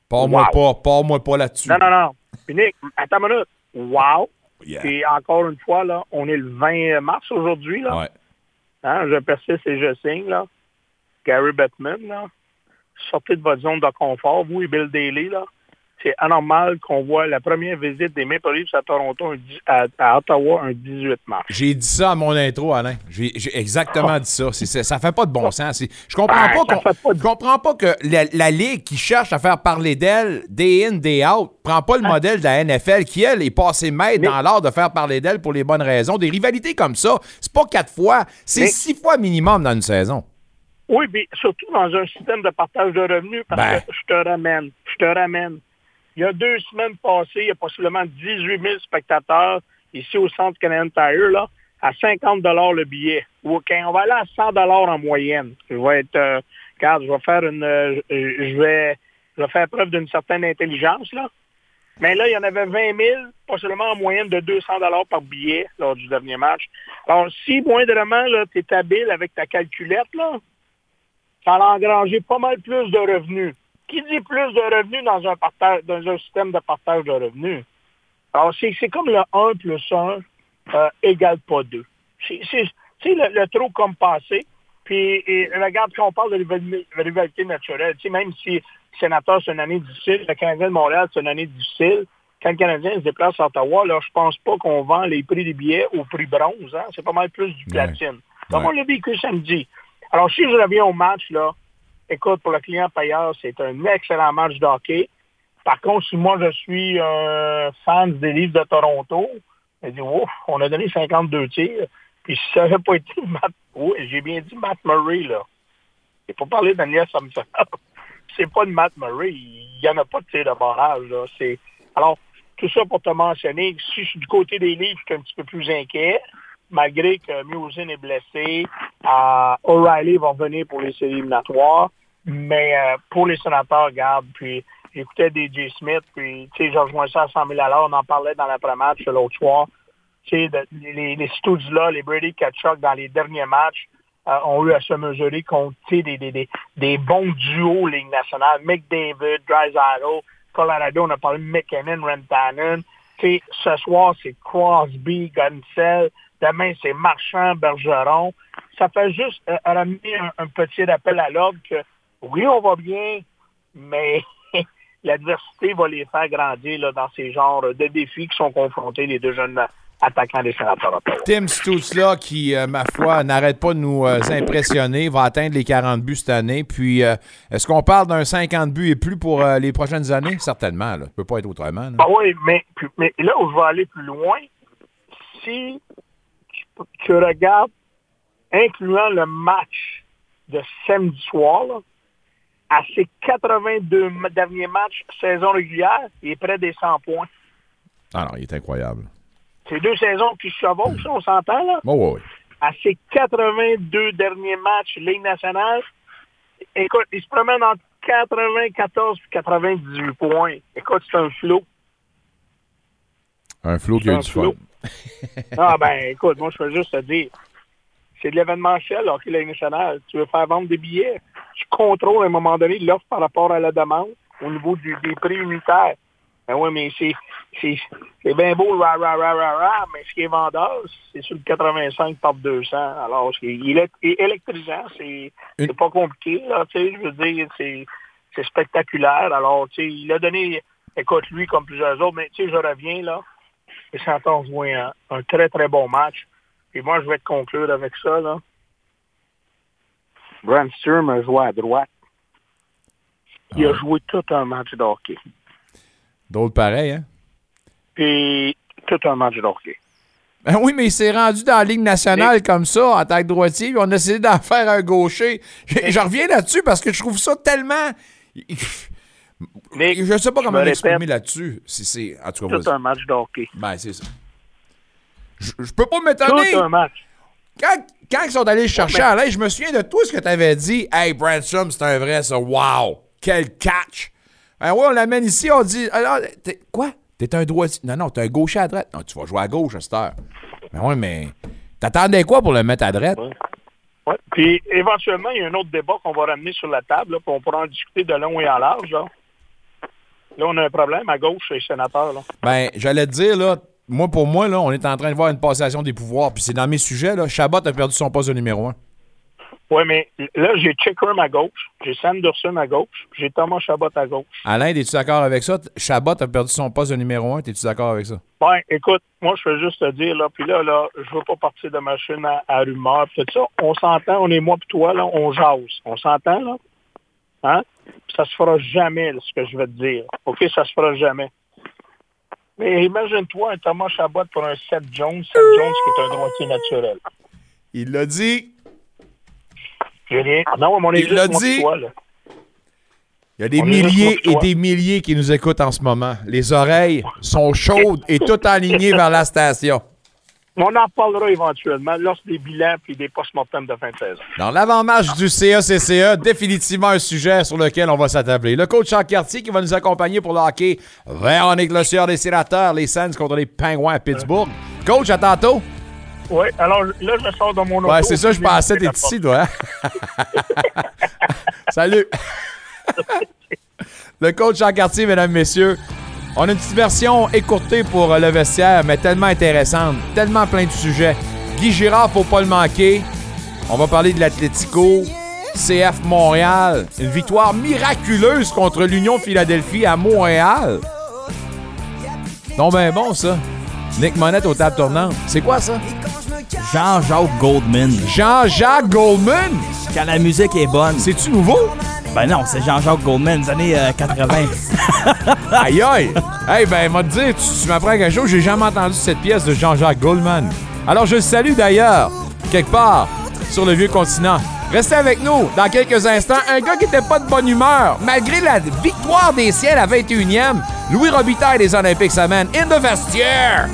Speaker 3: Pars-moi
Speaker 8: Wow.
Speaker 3: pas, pars-moi pas là-dessus.
Speaker 8: Non, non, non. Puis Nick, attends une minute. Wow.
Speaker 3: Yeah.
Speaker 8: Puis encore une fois, là, on est le 20 mars aujourd'hui. Là.
Speaker 3: Ouais.
Speaker 8: Hein, je persiste et je signe. Là. Gary Bettman, là. sortez de votre zone de confort, vous et Bill Daly. Là. C'est anormal qu'on voit la première visite des Maple Leafs à Toronto, à, à Ottawa, un 18 mars.
Speaker 3: J'ai dit ça à mon intro, Alain. J'ai exactement dit ça. C'est- ça fait pas de bon sens. C'est- Je comprends
Speaker 8: Ben,
Speaker 3: pas
Speaker 8: ça de-
Speaker 3: je comprends pas que la, la Ligue qui cherche à faire parler d'elle day in, day out, prend pas le modèle de la NFL qui, elle, est passée maître dans l'art de faire parler d'elle pour les bonnes raisons. Des rivalités comme ça, c'est pas quatre fois, c'est
Speaker 8: Mais-
Speaker 3: six fois minimum dans une saison.
Speaker 8: Oui, mais surtout dans un système de partage de revenus, parce
Speaker 3: Ben.
Speaker 8: que je te ramène, je te ramène. Il y a deux semaines passées, il y a possiblement 18 000 spectateurs ici au Centre Canadian Tire, là, à 50 le billet. OK, on va aller à 100 en moyenne. Je vais être, euh, regarde, je vais faire une, euh, je vais, faire preuve d'une certaine intelligence, là. Mais là, il y en avait 20 000, pas seulement en moyenne de 200 par billet lors du dernier match. Alors, si moindrement, tu es habile avec ta calculette, là, ça a engrangé pas mal plus de revenus. Qui dit plus de revenus dans un, partage, dans un système de partage de revenus? Alors, c'est comme le 1 plus 1 euh, égale pas 2. C'est le, le trop comme passé. Puis, et, regarde, quand on parle de rivali- rivalité naturelle, tu sais, même si le sénateur, c'est une année difficile, le Canadien de Montréal, c'est une année difficile, quand le Canadien se déplace à Ottawa, là, je pense pas qu'on vend les prix des billets au prix bronze. Hein? C'est pas mal plus du platine. Comme
Speaker 3: Ouais.
Speaker 8: on l'a vécu samedi. Alors, si je reviens au match, là, écoute, pour le client payeur, c'est un excellent match de hockey. Par contre, si moi, je suis un fan des livres de Toronto, je dis, on a donné 52 tirs. Puis si ça n'avait pas été Matt, j'ai bien dit Matt Murray, là. Il faut parler d'Agnès Samson. c'est pas de Matt Murray. Il n'y en a pas de tir de barrage, là. C'est... Alors, tout ça pour te mentionner, si je suis du côté des livres, je suis un petit peu plus inquiet, malgré que Musin est blessé. Euh, O'Reilly va revenir pour les séries éliminatoires. Mais euh, pour les sénateurs, regarde, puis j'écoutais DJ Smith, puis tu sais, rejoins ça à 100 000 à on en parlait dans l'après-match l'autre soir. Tu sais, les, les Stooges-là, les Brady Kachuk, dans les derniers matchs, euh, ont eu à se mesurer contre des, des, des, des bons duos Ligue nationale. McDavid, Drysdale, Colorado, on a parlé de McKinnon, Rantanen. ce soir, c'est Crosby, Gunsel. Demain, c'est Marchand, Bergeron. Ça fait juste euh, ramener un, un petit rappel à l'ordre que oui, on va bien, mais l'adversité va les faire grandir là, dans ces genres de défis qui sont confrontés les deux jeunes attaquants des sénateurs.
Speaker 3: Tim Stutz-là, qui, euh, ma foi, n'arrête pas de nous euh, impressionner, va atteindre les 40 buts cette année. Puis, euh, est-ce qu'on parle d'un 50 buts et plus pour euh, les prochaines années? Certainement. Là. Ça peut pas être autrement. là.
Speaker 8: Ah oui, mais, mais là où je vais aller plus loin, si tu, tu regardes, incluant le match de samedi soir, là, à ses 82 ma- derniers matchs saison régulière, il est près des 100 points.
Speaker 3: Ah non, il est incroyable.
Speaker 8: C'est deux saisons qui se chevauchent, ça, on s'entend, là?
Speaker 3: Oh, oui, oui.
Speaker 8: À ses 82 derniers matchs Ligue nationale, écoute, il se promène entre 94 et 98 points. Écoute, c'est un flot.
Speaker 3: Un flot qui a eu du
Speaker 8: Un
Speaker 3: fun.
Speaker 8: flot. Ah ben écoute, moi je veux juste te dire, c'est de l'événementiel, Hockey Ligue nationale. Tu veux faire vendre des billets, tu contrôles à un moment donné l'offre par rapport à la demande au niveau du- des prix unitaires. Ben oui, mais c'est c'est c'est bien beau, rah, rah, rah, rah, rah, mais ce qui est vendeur, c'est sur le 85 par 200. Alors, il est électrisant, c'est c'est pas compliqué, là, tu sais, je veux dire, c'est c'est spectaculaire. Alors, tu sais, il a donné, écoute, lui comme plusieurs autres, mais tu sais, je reviens, là, les Senators jouent un, un très, très bon match. Et moi, je vais te conclure avec ça, là. Brand Sturm a joué à droite. Il a joué tout un match de hockey.
Speaker 3: D'autres pareils, hein?
Speaker 8: Puis, tout un match de hockey.
Speaker 3: Ben oui, mais il s'est rendu dans la Ligue nationale comme ça, en tant que droitier, puis on a essayé d'en faire un gaucher. Je, je reviens là-dessus parce que je trouve ça tellement.
Speaker 8: Mais
Speaker 3: Je sais pas comment
Speaker 8: me
Speaker 3: m'exprimer là-dessus. C'est- C'est, tout
Speaker 8: tout un match de hockey.
Speaker 3: Ben, c'est ça. Je, je peux pas
Speaker 8: Tout
Speaker 3: m'étonner.
Speaker 8: un match.
Speaker 3: Quand, quand ils sont allés le chercher à l'aide, je me souviens de tout ce que tu avais dit. Hey, Bransom, c'est un vrai, ça. Wow! Quel catch! Ben ouais, on l'amène ici, on dit. Alors, t'es- quoi? T'es un droitier. Non, non, t'es un gaucher à droite. Non, tu vas jouer à gauche à cette heure. Ben ouais, mais. T'attendais quoi pour le mettre à droite?
Speaker 8: Ouais. Puis, éventuellement, il y a un autre débat qu'on va ramener sur la table, là, puis on pourra en discuter de long et en large, là. Là, on a un problème à gauche chez les sénateurs, là.
Speaker 3: Ben, j'allais te dire, là, moi, pour moi, là, on est en train de voir une passation des pouvoirs. Puis c'est dans mes sujets, là. Chabot a perdu son poste de numéro un.
Speaker 8: Oui, mais là, j'ai Chickram à gauche, j'ai Sanderson à gauche, j'ai Thomas Chabot à gauche.
Speaker 3: Alain, es-tu d'accord avec ça? Chabot a perdu son poste de numéro un. T'es-tu d'accord avec ça?
Speaker 8: Ben, écoute, moi, je veux juste te dire, là, puis là, là, je veux pas partir de machine à, à rumeur, pis tout ça. On s'entend, on est moi puis toi, là, on jase. On s'entend, là? Hein? Puis ça se fera jamais, là, ce que je vais te dire. OK, ça se fera jamais. Mais imagine-toi un Thomas Chabot pour un Seth Jones, Seth Jones qui est un droitier naturel.
Speaker 3: Il l'a dit.
Speaker 8: Non, mais on est
Speaker 3: Il l'a dit.
Speaker 8: puis toi, là.
Speaker 3: Il y a des
Speaker 8: On
Speaker 3: milliers et des milliers qui nous écoutent en ce moment. Les oreilles sont chaudes et tout alignées vers la station.
Speaker 8: On en parlera éventuellement lors des bilans puis des post-mortem de fin de saison.
Speaker 3: Dans l'avant-match du CACCE, définitivement un sujet sur lequel on va s'attabler. Le coach Jean Cartier qui va nous accompagner pour le hockey Véronique Le Sieur des Sénateurs, les Sens contre les Pingouins à Pittsburgh. Coach, à tantôt.
Speaker 8: Oui, alors là, je sors de mon auto.
Speaker 3: Ouais, c'est ça, je pensais, t'es ici, toi. hein? Salut. Le coach Jean Cartier, mesdames, messieurs. On a une petite version écourtée pour euh, le vestiaire, mais tellement intéressante, tellement plein de sujets. Guy Girard, faut pas le manquer. On va parler de l'Atlético, CF Montréal, une victoire miraculeuse contre l'Union Philadelphie à Montréal. Non, ben bon, ça. Nick Monette aux tables tournantes. C'est quoi ça?
Speaker 4: Jean-Jacques Goldman.
Speaker 3: Jean-Jacques Goldman?
Speaker 4: Quand la musique est bonne.
Speaker 3: C'est-tu nouveau?
Speaker 4: Ben non, c'est Jean-Jacques Goldman des années euh, 80.
Speaker 3: Aïe aïe! Hey, ben, m'a dire, tu, tu m'apprends quelque chose, j'ai jamais entendu cette pièce de Jean-Jacques Goldman. Alors, je le salue d'ailleurs, quelque part, sur le vieux continent. Restez avec nous dans quelques instants. Un gars qui était pas de bonne humeur, malgré la victoire des ciels à 21e, Louis Robitaille des Olympiques s'amène in the vestiaire.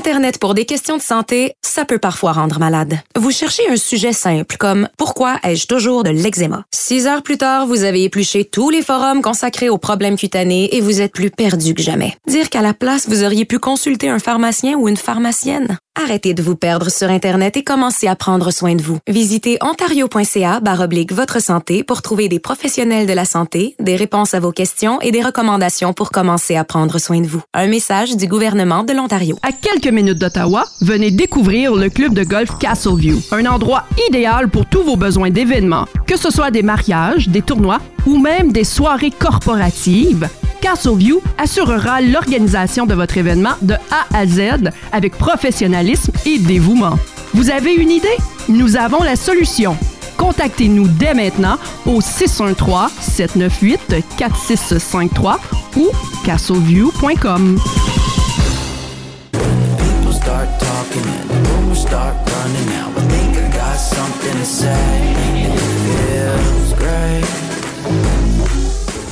Speaker 9: Internet pour des questions de santé, ça peut parfois rendre malade. Vous cherchez un sujet simple comme Pourquoi ai-je toujours de l'eczéma? Six heures plus tard, vous avez épluché tous les forums consacrés aux problèmes cutanés et vous êtes plus perdu que jamais. Dire qu'à la place, vous auriez pu consulter un pharmacien ou une pharmacienne? Arrêtez de vous perdre sur Internet et commencez à prendre soin de vous. Visitez ontario.ca oblique votre santé pour trouver des professionnels de la santé, des réponses à vos questions et des recommandations pour commencer à prendre soin de vous. Un message du gouvernement de l'Ontario.
Speaker 10: À quelques minutes d'Ottawa, venez découvrir le club de golf Castleview, un endroit idéal pour tous vos besoins d'événements, que ce soit des mariages, des tournois ou même des soirées corporatives. Castleview assurera l'organisation de votre événement de A à Z avec professionnalisme et dévouement. Vous avez une idée? Nous avons la solution. Contactez-nous dès maintenant au 613-798-4653 ou castleview.com.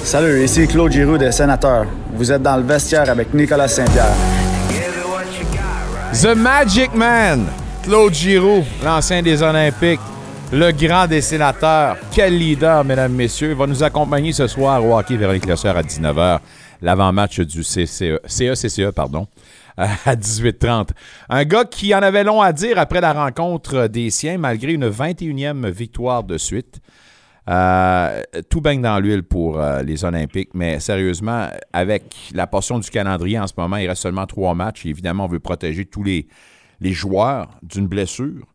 Speaker 11: Salut, ici Claude Giroux des Sénateurs. Vous êtes dans le vestiaire avec Nicolas Saint-Pierre.
Speaker 3: The Magic Man, Claude Giroux, l'ancien des Olympiques, le grand des sénateurs. Quel leader, mesdames, messieurs. Va nous accompagner ce soir au hockey vers les classeurs à 19h. L'avant-match du CCE, CECCE, pardon, à 18h30. Un gars qui en avait long à dire après la rencontre des siens, malgré une 21e victoire de suite. Euh, tout baigne dans l'huile pour euh, les Olympiques, mais sérieusement, avec la portion du calendrier en ce moment, il reste seulement trois matchs. Et évidemment, on veut protéger tous les, les joueurs d'une blessure.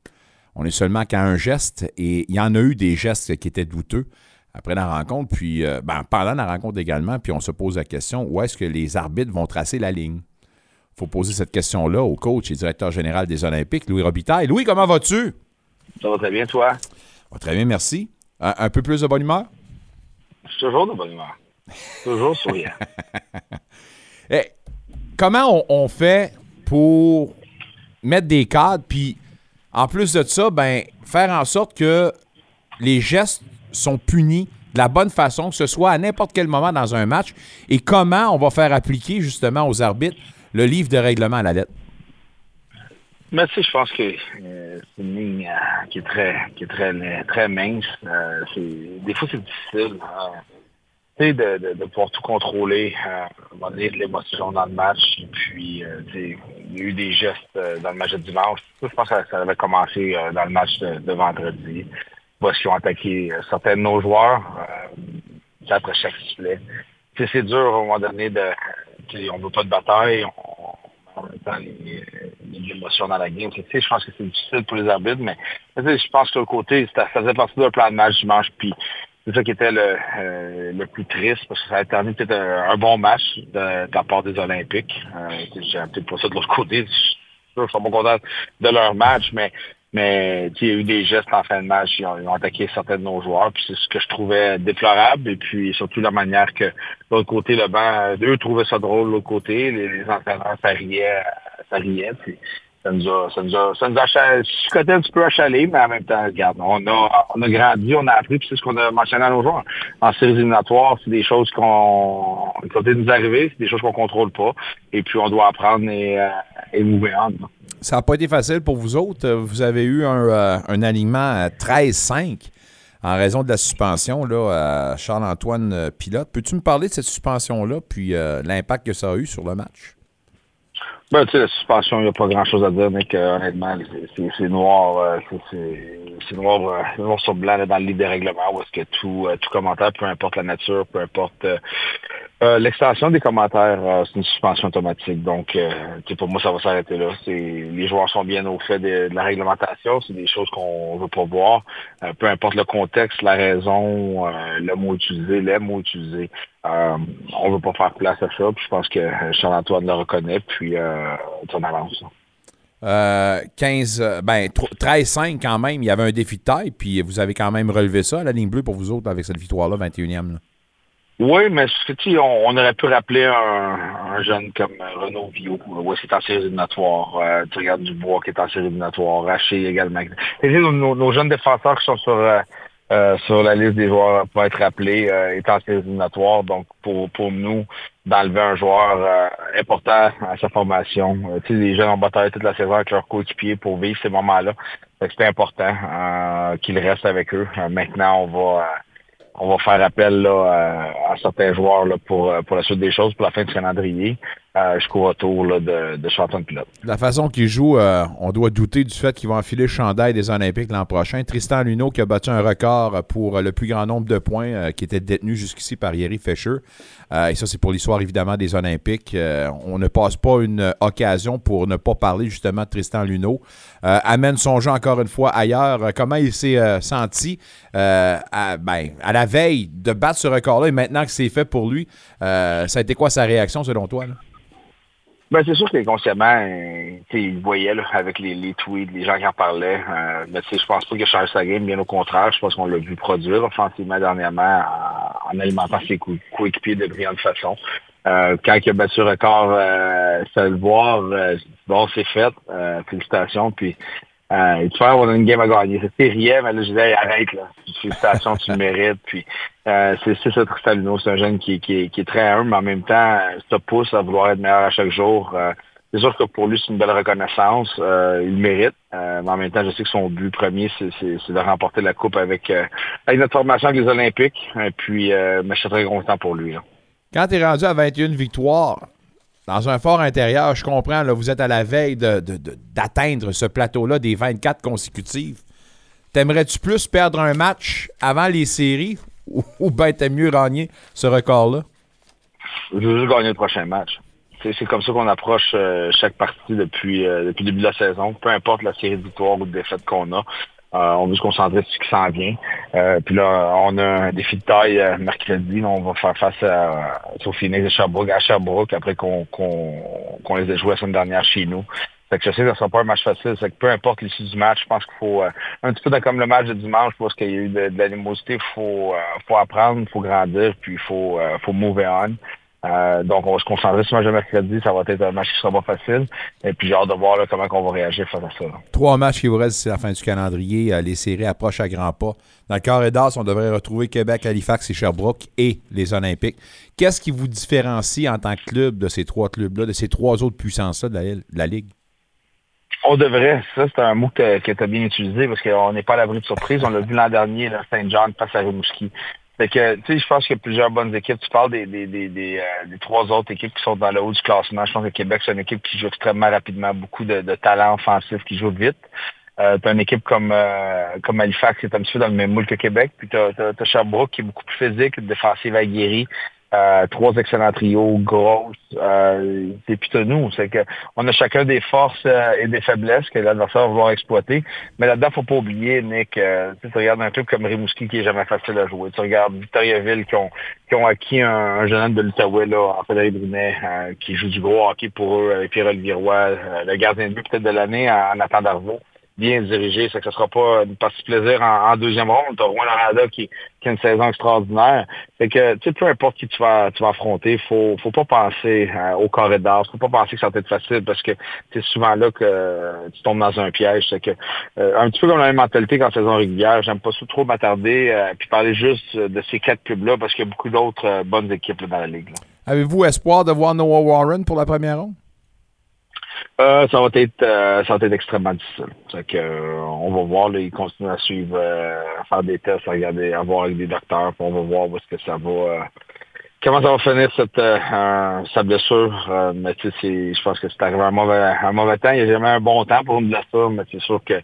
Speaker 3: On est seulement qu'à un geste et il y en a eu des gestes qui étaient douteux après la rencontre, puis euh, ben, pendant la rencontre également, puis on se pose la question où est-ce que les arbitres vont tracer la ligne? Il faut poser cette question-là au coach et directeur général des Olympiques, Louis Robitaille. Louis, comment vas-tu?
Speaker 12: Ça va très bien, toi?
Speaker 3: Va très bien, merci. Un, un peu plus de bonne humeur?
Speaker 12: Je suis toujours de bonne humeur. Toujours souriant.
Speaker 3: Eh, comment on, on fait pour mettre des cadres, puis en plus de ça, ben, faire en sorte que les gestes sont punis de la bonne façon, que ce soit à n'importe quel moment dans un match, et comment on va faire appliquer justement aux arbitres le livre de règlement à la lettre?
Speaker 12: Mais je pense que euh, c'est une ligne euh, qui est très, qui est très, très mince. Euh, des fois, c'est difficile. sais, de, de, pouvoir tout contrôler, à donné, de l'émotion dans le match. Puis, il y a eu des gestes dans le match de dimanche. Je pense que ça, avait commencé dans le match de, vendredi. Parce qu'ils ont attaqué certains de nos joueurs après chaque sifflet. C'est dur à un moment donné de... On veut pas de bataille, en même temps, de l'émotion dans la game. Tu sais, je pense que c'est difficile pour les arbitres, mais je pense que le côté, ça faisait partie d'un plan de match dimanche. Puis c'est ça qui était le, euh, le plus triste, parce que ça a terminé peut-être un, bon match de, la part des Olympiques. Euh, J'ai peut-être pas ça de l'autre côté. Je suis sûr qu'ils sont pas contents de leur match, mais mais il y a eu des gestes en fin de match. Ils ont, ils ont attaqué certains de nos joueurs. Puis c'est ce que je trouvais déplorable. Et puis surtout la manière que l'autre côté, le banc, eux trouvaient ça drôle, l'autre côté. Les, les entraîneurs, ça riait, ça riait. Puis ça nous a, ça nous a, ça nous a un petit peu achalé, mais en même temps, regarde, on a, on a grandi, on a appris, puis c'est ce qu'on a mentionné à nos joueurs. En séries éliminatoires, c'est des choses qu'on, été nous arriver, c'est des choses qu'on contrôle pas, et puis on doit apprendre et, euh, et move on.
Speaker 3: Ça n'a pas été facile pour vous autres. Euh, Vous avez eu un, euh, un alignement à 13-5 en raison de la suspension là, à Charles-Antoine euh, Pilote. Peux-tu me parler de cette suspension-là, puis l'impact que ça a eu sur le match?
Speaker 12: Ben, tu sais, la suspension, il n'y a pas grand-chose à dire, mais que, honnêtement, c'est- noir, euh, c'est- noir, euh, c'est noir sur blanc dans le livre des règlements, où est-ce que tout, euh, tout commentaire, peu importe la nature, peu importe euh, euh, l'extension des commentaires, euh, c'est une suspension automatique. Donc, euh, pour moi, ça va s'arrêter là. Les joueurs sont bien au fait de, de la réglementation, c'est des choses qu'on veut pas voir. Euh, peu importe le contexte, la raison, euh, le mot utilisé, les mots utilisés. Euh, on veut pas faire place à ça. Puis je pense que euh, Charles-Antoine le reconnaît. Puis euh, on avance.
Speaker 3: Euh, 15, euh, ben, tro- 13-5 quand même. Il y avait un défi de taille, puis vous avez quand même relevé ça, la ligne bleue pour vous autres, avec cette victoire-là, 21e. là.
Speaker 12: Oui, mais on, on aurait pu rappeler un, un jeune comme euh, Renaud Vio, où c'est en série éliminatoire. Euh, tu regardes Dubois qui est en série éliminatoire, Haché également. Nos- nos jeunes défenseurs qui sont sur, euh, sur la liste des joueurs pour être rappelés euh, série éliminatoire. Donc, pour, pour nous, d'enlever un joueur euh, important à sa formation. Euh, tu sais, les jeunes ont bataillé toute la saison avec leurs coéquipiers pour vivre ces moments-là. C'est important euh, qu'ils restent avec eux. Maintenant, on va on va faire appel là, à, à certains joueurs là, pour, pour la suite des choses, pour la fin du calendrier, de.
Speaker 3: La façon qu'il joue, euh, on doit douter du fait qu'ils vont enfiler le chandail des Olympiques l'an prochain. Tristan Luneau qui a battu un record pour le plus grand nombre de points euh, qui était détenu jusqu'ici par Yeri Fischer. Euh, et ça, c'est pour l'histoire évidemment des Olympiques. On ne passe pas une occasion pour ne pas parler justement de Tristan Luneau. Amène son jeu encore une fois ailleurs. Comment il s'est senti à, ben, à la veille de battre ce record-là et maintenant que c'est fait pour lui, ça a été quoi sa réaction selon toi?
Speaker 12: Ben, c'est sûr que consciemment, euh, tu sais, il voyait là, avec les, les tweets, les gens qui en parlaient. Euh, mais je pense pas qu'il a changé sa game, bien au contraire. Je pense qu'on l'a vu produire offensivement dernièrement en, en alimentant ses co- coéquipiers de brillante façon. Euh, quand il a battu le record, euh, ça le voir, euh, bon, c'est fait. Euh, félicitations. Puis euh, tu fais, on a une game à gagner. C'était rien, mais là, je disais, arrête, là. Félicitations, tu le mérites. Puis, euh, c'est ça, Tristan Luneau. C'est un jeune qui, qui, est- très humble, mais en même temps, euh, ça pousse à vouloir être meilleur à chaque jour. Euh, c'est sûr que pour lui, c'est une belle reconnaissance. Euh, il mérite. Mais en même temps, je sais que son but premier, c'est de remporter la coupe avec, avec notre formation avec les Olympiques. Et puis, mais je suis très content pour lui.
Speaker 3: Quand tu es rendu à 21 victoires, dans un fort intérieur, je comprends, vous êtes à la veille d'atteindre ce plateau-là des 24 consécutives. T'aimerais-tu plus perdre un match avant les séries ou, bien t'aimes mieux gagner ce record-là?
Speaker 12: Je veux juste gagner le prochain match. C'est comme ça qu'on approche euh, chaque partie depuis, euh, depuis le début de la saison. Peu importe la série de victoires ou de défaites qu'on a, on veut se concentrer sur ce qui s'en vient. Euh, puis là, on a un défi de taille euh, mercredi. On va faire face à, au Phoenix de Sherbrooke, à Sherbrooke, après qu'on les ait joués la semaine dernière chez nous. Fait que je sais que ce ne sera pas un match facile. C'est que peu importe l'issue du match, je pense qu'il faut, euh, un petit peu comme le match de dimanche, parce qu'il y a eu de, de l'animosité, il faut, euh, faut apprendre, il faut grandir, puis il faut, euh, faut move on. Euh, donc, on va se concentrer sur le match de mercredi. Ça va être un match qui sera pas facile. Et puis, j'ai hâte de voir là, comment on va réagir face à ça. là.
Speaker 3: Trois matchs qui vous restent d'ici la fin du calendrier. Euh, Les séries approchent à grands pas. Dans le carré d'as, on devrait retrouver Québec, Halifax et Sherbrooke et les Olympiques. Qu'est-ce qui vous différencie en tant que club de ces trois clubs-là, de ces trois autres puissances-là de la, de la Ligue?
Speaker 12: On devrait, ça c'est un mot que, que tu as bien utilisé parce qu'on n'est pas à l'abri de surprise. On l'a vu l'an dernier, Saint-Jean face à Rimouski. Fait que, tu sais, je pense qu'il y a plusieurs bonnes équipes. Tu parles des, des, des, euh, des trois autres équipes qui sont dans le haut du classement. Je pense que Québec, c'est une équipe qui joue extrêmement rapidement, beaucoup de, de talent offensif, qui joue vite. Euh, t'as une équipe comme euh, comme Halifax qui est un petit peu dans le même moule que Québec. Puis t'as, t'as, t'as Sherbrooke qui est beaucoup plus physique, défensive aguerrie. Euh, trois excellents trios, grosses. Euh, puis t'as nous. C'est que on a chacun des forces euh, et des faiblesses que l'adversaire va vouloir exploiter. Mais là-dedans, faut pas oublier, Nick, euh, tu regardes un club comme Rimouski qui est jamais facile à jouer. Tu regardes Victoriaville qui ont, qui ont acquis un, un jeune homme de l'Outaouais, là, en Frédéric Brunet, qui joue du gros hockey pour eux avec Pierre-Olivier le gardien de but peut-être de l'année en, en Nathan Darvaux bien dirigé. C'est que sera pas une partie plaisir en, deuxième ronde. T'as Rouen Loranda qui, qui a une saison extraordinaire. Fait que, tu peu importe qui tu vas, tu vas affronter, faut, faut pas penser euh, au carré d'as. Faut pas penser que ça va être facile parce que c'est souvent là que euh, tu tombes dans un piège. C'est que, euh, un petit peu comme la même mentalité qu'en saison régulière, j'aime pas ça trop m'attarder euh, puis parler juste de ces quatre clubs-là parce qu'il y a beaucoup d'autres euh, bonnes équipes là, dans la ligue.
Speaker 3: Avez-vous espoir de voir Noah Warren pour la première ronde?
Speaker 12: Euh, ça va être euh, ça va être extrêmement difficile. Euh, on va voir, là, ils continuent à suivre, à faire des tests, à regarder, à voir avec des docteurs, puis on va voir où est-ce que ça va comment ça va finir cette sa blessure. Mais tu sais, je pense que c'est arrivé un mauvais un mauvais temps. Il n'y a jamais un bon temps pour une blessure, mais c'est sûr que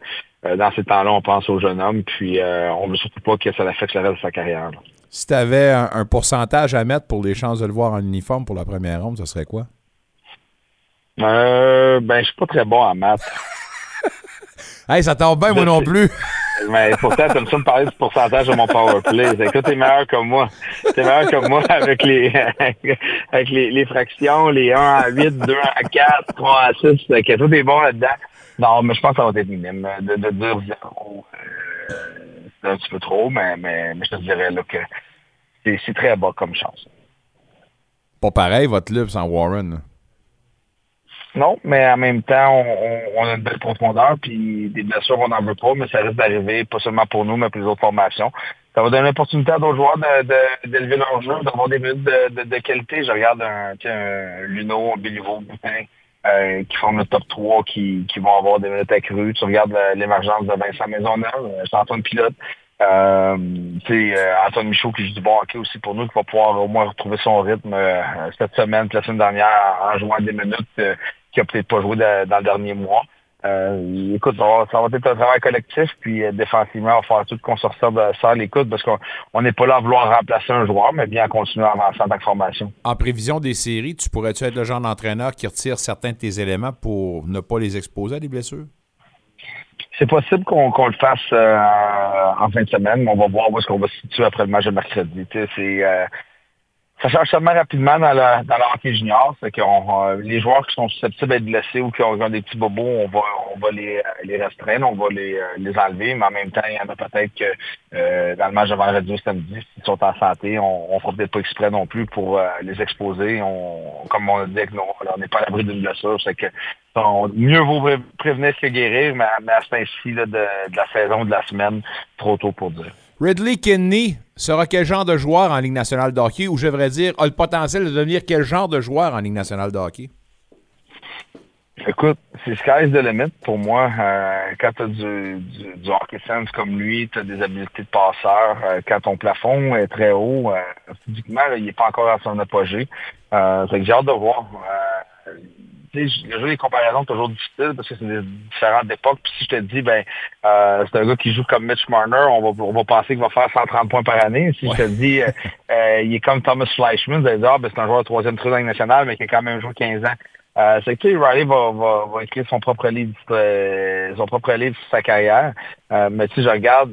Speaker 12: dans ces temps-là, on pense au jeune homme, puis on ne veut surtout pas que ça affecte le reste de sa carrière.
Speaker 3: Si tu avais un, un pourcentage à mettre pour les chances de le voir en uniforme pour la première ronde, ce serait quoi?
Speaker 12: Euh, ben, je suis pas très bon en maths.
Speaker 3: Hey, ça tombe bien, moi non plus.
Speaker 12: Mais pourtant, t'aimes ça me parler du pourcentage de mon power play. C'est que t'es meilleur que moi. T'es meilleur que moi avec les avec les, les fractions, les 1 à 8, 2 à 4, 3 à 6. Fait que tout est bon là-dedans. Non, mais je pense que ça va être minime. De, de dire zéro, euh, c'est un petit peu trop, mais, mais, mais je te dirais là que c'est très bas comme chance.
Speaker 3: Pas pareil, votre club sans Warren.
Speaker 12: Non, mais en même temps, on, a une belle profondeur, puis des blessures, on n'en veut pas, mais ça risque d'arriver, pas seulement pour nous, mais pour les autres formations. ça va donner l'opportunité à d'autres joueurs d'élever leur jeu, d'avoir des minutes de, qualité. Je regarde un, un Luno, un Béliveau, Boutin, euh, qui forment le top 3, qui, vont avoir des minutes accrues. Tu regardes l'émergence de Vincent Maisonneuve, euh, Antoine Pilote. Euh, euh, Antoine Michaud qui joue du bon hockey aussi pour nous, qui va pouvoir au moins retrouver son rythme cette semaine, la semaine dernière, en jouant des minutes euh, qu'il a peut-être pas joué de- dans le dernier mois. Euh, écoute, ça va, ça va être un travail collectif, puis euh, défensivement, on va faire tout qu'on se resserre de ça l'écoute, parce qu'on on n'est pas là à vouloir remplacer un joueur, mais bien à continuer à avancer en tant que formation.
Speaker 3: En prévision des séries, tu pourrais-tu être le genre d'entraîneur qui retire certains de tes éléments pour ne pas les exposer à des blessures?
Speaker 12: C'est possible qu'on le fasse euh, en fin de semaine, mais on va voir où est-ce qu'on va se situer après le match de mercredi. C'est, euh, ça change tellement rapidement dans le, dans junior. C'est euh, les joueurs qui sont susceptibles d'être blessés ou qui ont, des petits bobos, on va, on va les, les restreindre, on va les, euh, les enlever, mais en même temps, il y en a peut-être que euh, dans le match de vendredi ou samedi, s'ils sont en santé, on ne fera peut-être pas exprès non plus pour euh, les exposer. On, comme on a dit, on n'est pas à l'abri d'une blessure. C'est que mieux vaut pré- prévenir que guérir, mais, à ce temps-ci de, de la saison, de la semaine, trop tôt pour dire.
Speaker 3: Ridley Kidney sera quel genre de joueur en Ligue nationale de hockey ou je devrais dire a le potentiel de devenir quel genre de joueur en Ligue nationale de hockey?
Speaker 12: Écoute, c'est sky's the limit pour moi. Euh, quand tu as du, du, hockey sense comme lui, tu as des habiletés de passeur. euh, quand ton plafond est très haut, euh, physiquement, il n'est pas encore à son apogée. Euh, j'ai hâte de voir. Le jeu des comparaisons est toujours difficile parce que c'est des différentes époques. Puis si je te dis, ben, euh, c'est un gars qui joue comme Mitch Marner, on va, on va penser qu'il va faire 130 points par année. Si je te dis, euh, euh, il est comme Thomas Fleischman, vous allez dire, ah, ben, c'est un joueur de troisième trio nationale, mais qui a quand même joué 15 ans. Euh, c'est que tu sais, Riley va, va, va écrire son propre livre, son propre livre sur sa carrière. Mais si je regarde,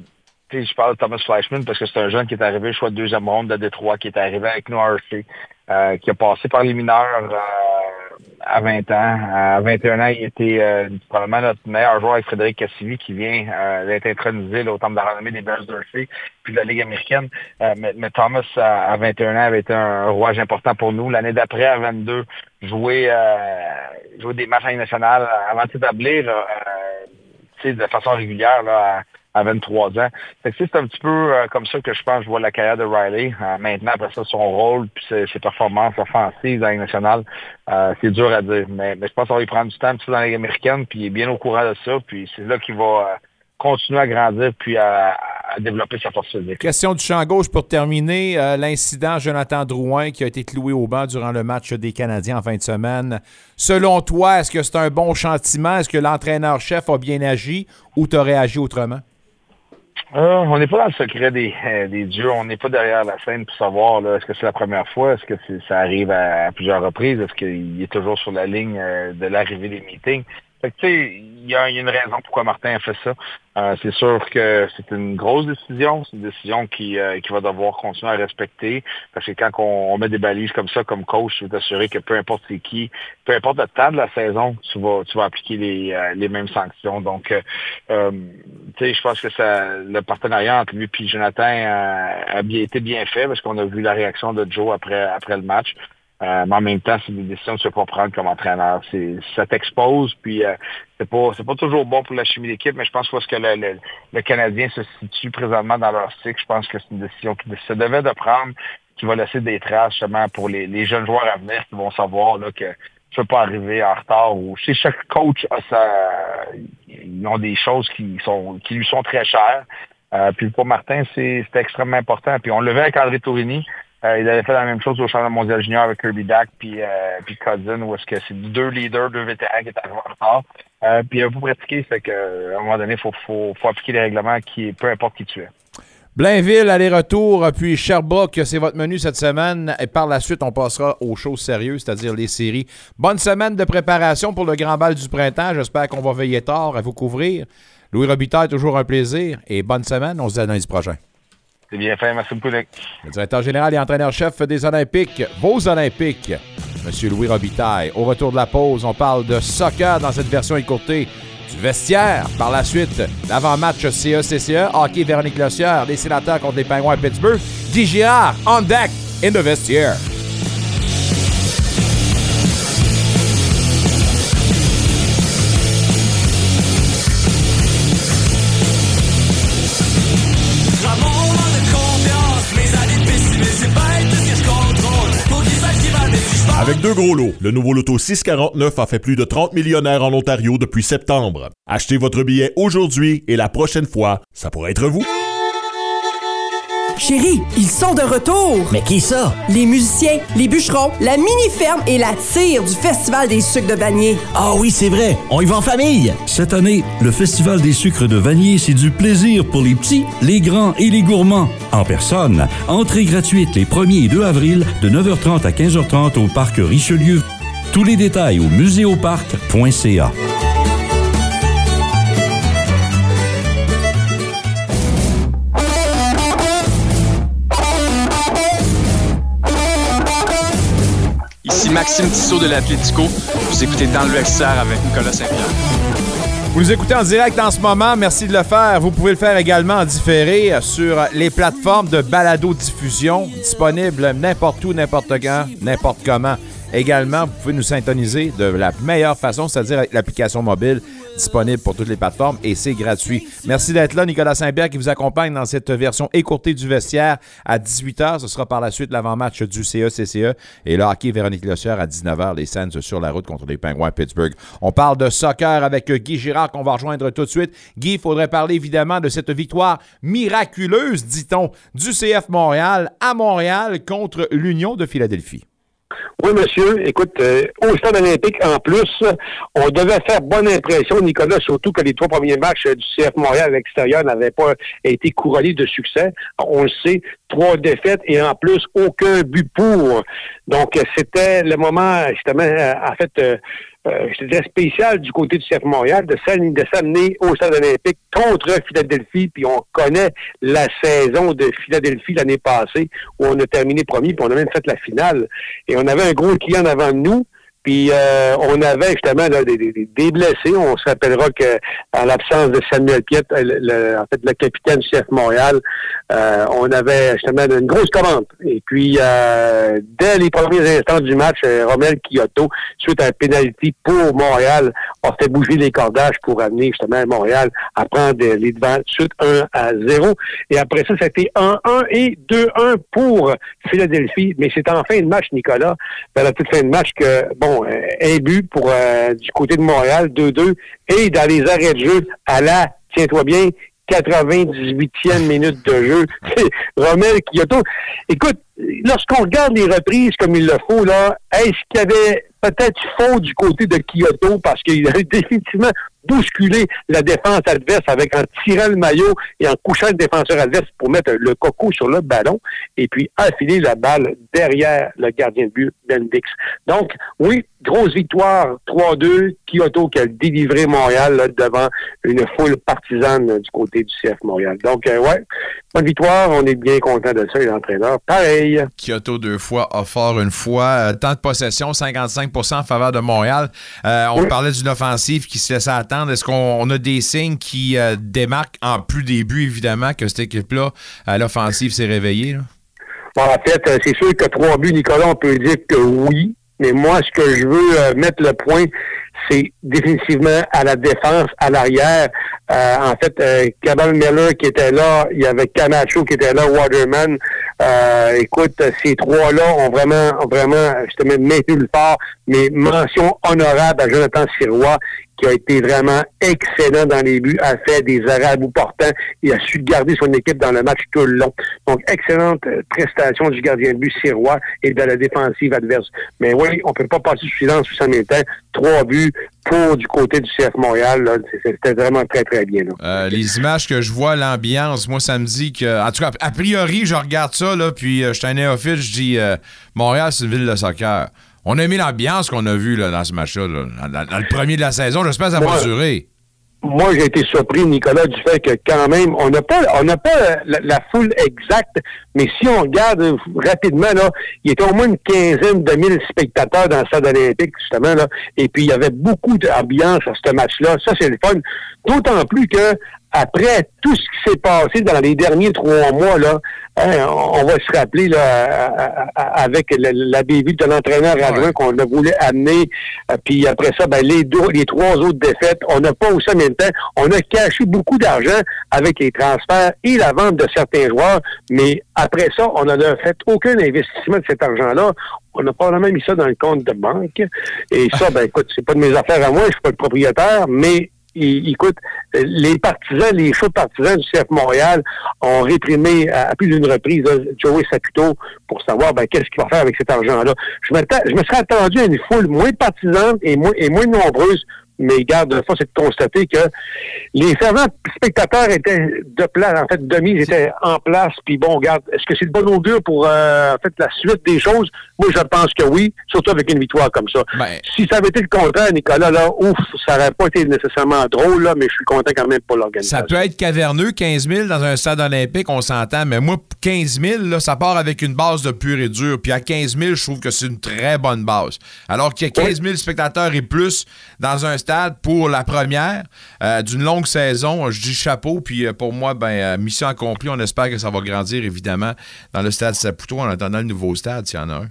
Speaker 12: je parle de Thomas Fleischman parce que c'est un jeune qui est arrivé, choix de deuxième ronde de Détroit, qui est arrivé avec nous à RC, euh, qui a passé par les mineurs euh, à 20 ans. À 21 ans, il était euh, probablement notre meilleur joueur avec Frédéric Cassivi qui vient euh, d'être intronisé là, au temple de la renommée des Bears d'Urfé puis de la Ligue américaine. Euh, mais, Thomas, à, à 21 ans, avait été un rouage important pour nous. L'année d'après, à 22, jouer, euh, jouer des matchs en Ligue nationale avant de s'établir euh, de façon régulière là, à, à 23 ans. C'est un petit peu euh, comme ça que je pense que je vois la carrière de Riley. Euh, maintenant, après ça, son rôle puis ses, performances offensives dans la nationale, euh, c'est dur à dire. Mais, je pense qu'on va lui prendre du temps dans la Ligue américaine, puis il est bien au courant de ça. Puis c'est là qu'il va continuer à grandir puis à, développer sa force physique.
Speaker 3: Question du champ gauche pour terminer. L'incident Jonathan Drouin qui a été cloué au banc durant le match des Canadiens en fin de semaine. Selon toi, est-ce que c'est un bon chantiment? Est-ce que l'entraîneur-chef a bien agi ou t'aurais agi autrement?
Speaker 12: Euh, on n'est pas dans le secret des, euh, des dieux. On n'est pas derrière la scène pour savoir est-ce que c'est la première fois, est-ce que ça arrive à, à plusieurs reprises, est-ce qu'il est toujours sur la ligne euh, de l'arrivée des meetings? Tu sais, il y a, une raison pourquoi Martin a fait ça. Euh, c'est sûr que c'est une grosse décision. C'est une décision qui, euh, va devoir continuer à respecter. Parce que quand on, met des balises comme ça, comme coach, tu veux t'assurer que peu importe c'est qui, peu importe le temps de la saison, tu vas, appliquer les, euh, les mêmes sanctions. Donc, tu sais, je pense que le partenariat entre lui et Jonathan a, a bien été bien fait parce qu'on a vu la réaction de Joe après, après le match. Euh, mais en même temps, c'est des décisions que tu ne peux pas prendre comme entraîneur. C'est, ça t'expose, puis euh, c'est pas c'est pas toujours bon pour la chimie d'équipe, mais je pense que que le, le, le Canadien se situe présentement dans leur cycle, je pense que c'est une décision qui se devait de prendre, qui va laisser des traces justement pour les, les jeunes joueurs à venir qui vont savoir là, que tu peux pas arriver en retard ou chez chaque coach a sa ils ont des choses qui sont qui lui sont très chères. Euh, puis pour Martin, c'est c'est extrêmement important. Puis on le verrait avec André Tourini. Euh, il avait fait la même chose au championnat mondial junior avec Kirby Dack puis, euh, Cousin, où est-ce que c'est deux leaders, deux vétérans qui étaient arrivés en retard. Euh, puis il a pas pratiqué, fait que, à un moment donné, il faut, faut, faut appliquer les règlements qui, peu importe qui tu es.
Speaker 3: Blainville, aller-retour, puis Sherbrooke, c'est votre menu cette semaine. Et par la suite, on passera aux choses sérieuses, c'est-à-dire les séries. Bonne semaine de préparation pour le grand bal du printemps. J'espère qu'on va veiller tard à vous couvrir. Louis Robitaille, toujours un plaisir. Et bonne semaine. On se dit à lundi prochain.
Speaker 12: C'est bien fait. Merci beaucoup.
Speaker 3: Le directeur général et entraîneur-chef des Olympiques, vos Olympiques, M. Louis Robitaille. Au retour de la pause, on parle de soccer dans cette version écourtée du vestiaire. Par la suite, l'avant-match CE-CCE, hockey Véronique Lossière, les sénateurs contre les Pingouins à Pittsburgh. Girard, on deck, in the vestiaire.
Speaker 13: Avec deux gros lots, le nouveau loto 649 a fait plus de 30 millionnaires en Ontario depuis septembre. Achetez votre billet aujourd'hui et la prochaine fois, ça pourrait être vous.
Speaker 14: Chérie, ils sont de retour!
Speaker 15: Mais qui ça?
Speaker 14: Les musiciens, les bûcherons, la mini-ferme et la tire du Festival des sucres de Vanier.
Speaker 15: Ah oui, c'est vrai, on y va en famille!
Speaker 16: Cette année, le Festival des sucres de Vanier, c'est du plaisir pour les petits, les grands et les gourmands. En personne, entrée gratuite les 1er et 2 avril de 9h30 à 15h30 au Parc Richelieu. Tous les détails au muséoparc.ca.
Speaker 17: Maxime Tissot de l'Atlético. Vous écoutez Dans le XR avec Nicolas Saint-Pierre.
Speaker 3: Vous nous écoutez en direct en ce moment. Merci de le faire. Vous pouvez le faire également en différé sur les plateformes de balado-diffusion disponibles n'importe où, n'importe quand, n'importe comment. Également, vous pouvez nous syntoniser de la meilleure façon, c'est-à-dire avec l'application mobile disponible pour toutes les plateformes et c'est gratuit. Merci d'être là, Nicolas Saint-Pierre qui vous accompagne dans cette version écourtée du vestiaire à 18h. Ce sera par la suite l'avant-match du CE-CCE et le hockey Véronique Lossière à 19h, les Sands sur la route contre les Penguins à Pittsburgh. On parle de soccer avec Guy Girard qu'on va rejoindre tout de suite. Guy, il faudrait parler évidemment de cette victoire miraculeuse, dit-on, du CF Montréal à Montréal contre l'Union de Philadelphie.
Speaker 18: Oui, monsieur. Écoute, euh, au stade olympique, en plus, on devait faire bonne impression, Nicolas, surtout que les trois premiers matchs du CF Montréal à l'extérieur n'avaient pas été couronnés de succès. On le sait, trois défaites et en plus, aucun but pour. Donc, c'était le moment, justement, en fait, euh, euh, dirais spécial du côté du CF Montréal de s'amener au stade olympique contre Philadelphie, puis on connaît la saison de Philadelphie l'année passée où on a terminé premier, puis on a même fait la finale. Et on avait un gros client devant nous. Puis euh, on avait justement des, des, blessés. On se rappellera que en l'absence de Samuel Piet, le, en fait le capitaine du CF Montréal, euh, on avait justement une grosse commande. Et puis euh, dès les premiers instants du match, Romel Kyoto, suite à un pénalité pour Montréal, a fait bouger les cordages pour amener justement Montréal à prendre les devants suite 1 à 0. Et après ça, c'était 1-1 et 2-1 pour Philadelphie. Mais c'est en fin de match, Nicolas, la toute fin de match que bon un but pour euh, du côté de Montréal, 2-2. Et dans les arrêts de jeu, à la, tiens-toi bien, 98e minute de jeu. Romel Kyoto. Écoute, lorsqu'on regarde les reprises comme il le faut, là, est-ce qu'il y avait peut-être faux du côté de Kyoto parce qu'il a définitivement bousculer la défense adverse avec en tirant le maillot et en couchant le défenseur adverse pour mettre le coco sur le ballon et puis affiler la balle derrière le gardien de but Bendix. Donc, oui, grosse victoire 3-2, Kyoto qui a délivré Montréal devant une foule partisane du côté du CF Montréal. Donc, euh, ouais, bonne victoire, on est bien content de ça et l'entraîneur, pareil.
Speaker 3: Kyoto deux fois, fort une fois, euh, temps de possession 55% en faveur de Montréal. Euh, on parlait d'une offensive qui se laissait attendre est-ce qu'on a des signes qui euh, démarquent en plus début, évidemment, que cette équipe-là, à l'offensive, s'est réveillée?
Speaker 18: en fait, euh, c'est sûr que trois buts, Nicolas, on peut dire que oui. Mais moi, ce que je veux euh, mettre le point, c'est définitivement à la défense, à l'arrière. en fait, euh, Cabal Miller qui était là, il y avait Camacho qui était là, Waterman. écoute, ces trois-là ont vraiment, vraiment, je te mets maintenu le fort, mais mention honorable à Jonathan Sirois qui a été vraiment excellent dans les buts, a fait des arrêts à bout portant et a su garder son équipe dans le match tout le long. Donc, excellente euh, prestation du gardien de but Sirois et de la défensive adverse. Mais oui, on peut pas passer sous silence sous ça temps. Trois buts pour du côté du CF Montréal. C'était vraiment très, très bien.
Speaker 3: Euh, les images que je vois, l'ambiance, moi, ça me dit que... En tout cas, a priori, je regarde ça, là, puis euh, je suis un néophyte, je dis Montréal, c'est une ville de soccer. On a aimé l'ambiance qu'on a vue là, dans ce match-là, dans, le premier de la saison. J'espère que ça va durer.
Speaker 18: Moi, j'ai été surpris, Nicolas, du fait que quand même, on n'a pas, on n'a pas la, foule exacte, mais si on regarde rapidement, là, il y était au moins une quinzaine de mille spectateurs dans le stade olympique, justement, là, et puis il y avait beaucoup d'ambiance à ce match-là. Ça, c'est le fun. D'autant plus que après tout ce qui s'est passé dans les derniers trois mois, là, hein, on va se rappeler là, avec la, bévue de l'entraîneur adjoint qu'on a voulu amener, euh, puis après ça, ben, les, deux, les trois autres défaites, on n'a pas aussi en même temps, on a caché beaucoup d'argent avec les transferts et la vente de certains joueurs, mais après ça, on n'a fait aucun investissement de cet argent-là On a probablement mis ça dans le compte de banque. Et ça, ben écoute, c'est pas de mes affaires à moi, je suis pas le propriétaire, mais il- écoute, les partisans, les chauds partisans du CF Montréal ont réprimé à, plus d'une reprise Joey Saputo pour savoir ben, qu'est-ce qu'il va faire avec cet argent-là. Je, je me serais attendu à une foule moins partisane et moins, et moins nombreuse mais garde, la fois, c'est de constater que les fervents spectateurs étaient de place, en fait, demi, ils étaient en place, puis bon, regarde, est-ce que c'est de bon augure pour, euh, en fait, la suite des choses? Moi, je pense que oui, surtout avec une victoire comme ça. Si ça avait été le contraire, Nicolas, là, ouf, ça n'aurait pas été nécessairement drôle, là, mais je suis content quand même pour l'organisation.
Speaker 3: Ça peut être caverneux, 15 000 dans un stade olympique, on s'entend, mais moi, 15 000, là, ça part avec une base de pur et dur. Puis à 15 000, je trouve que c'est une très bonne base. Alors qu'il y a 15 000 spectateurs et plus dans un stade pour la première euh, d'une longue saison, je dis chapeau. Puis euh, pour moi, ben, euh, mission accomplie. On espère que ça va grandir, évidemment, dans le stade Saputo en attendant le nouveau stade, s'il y en a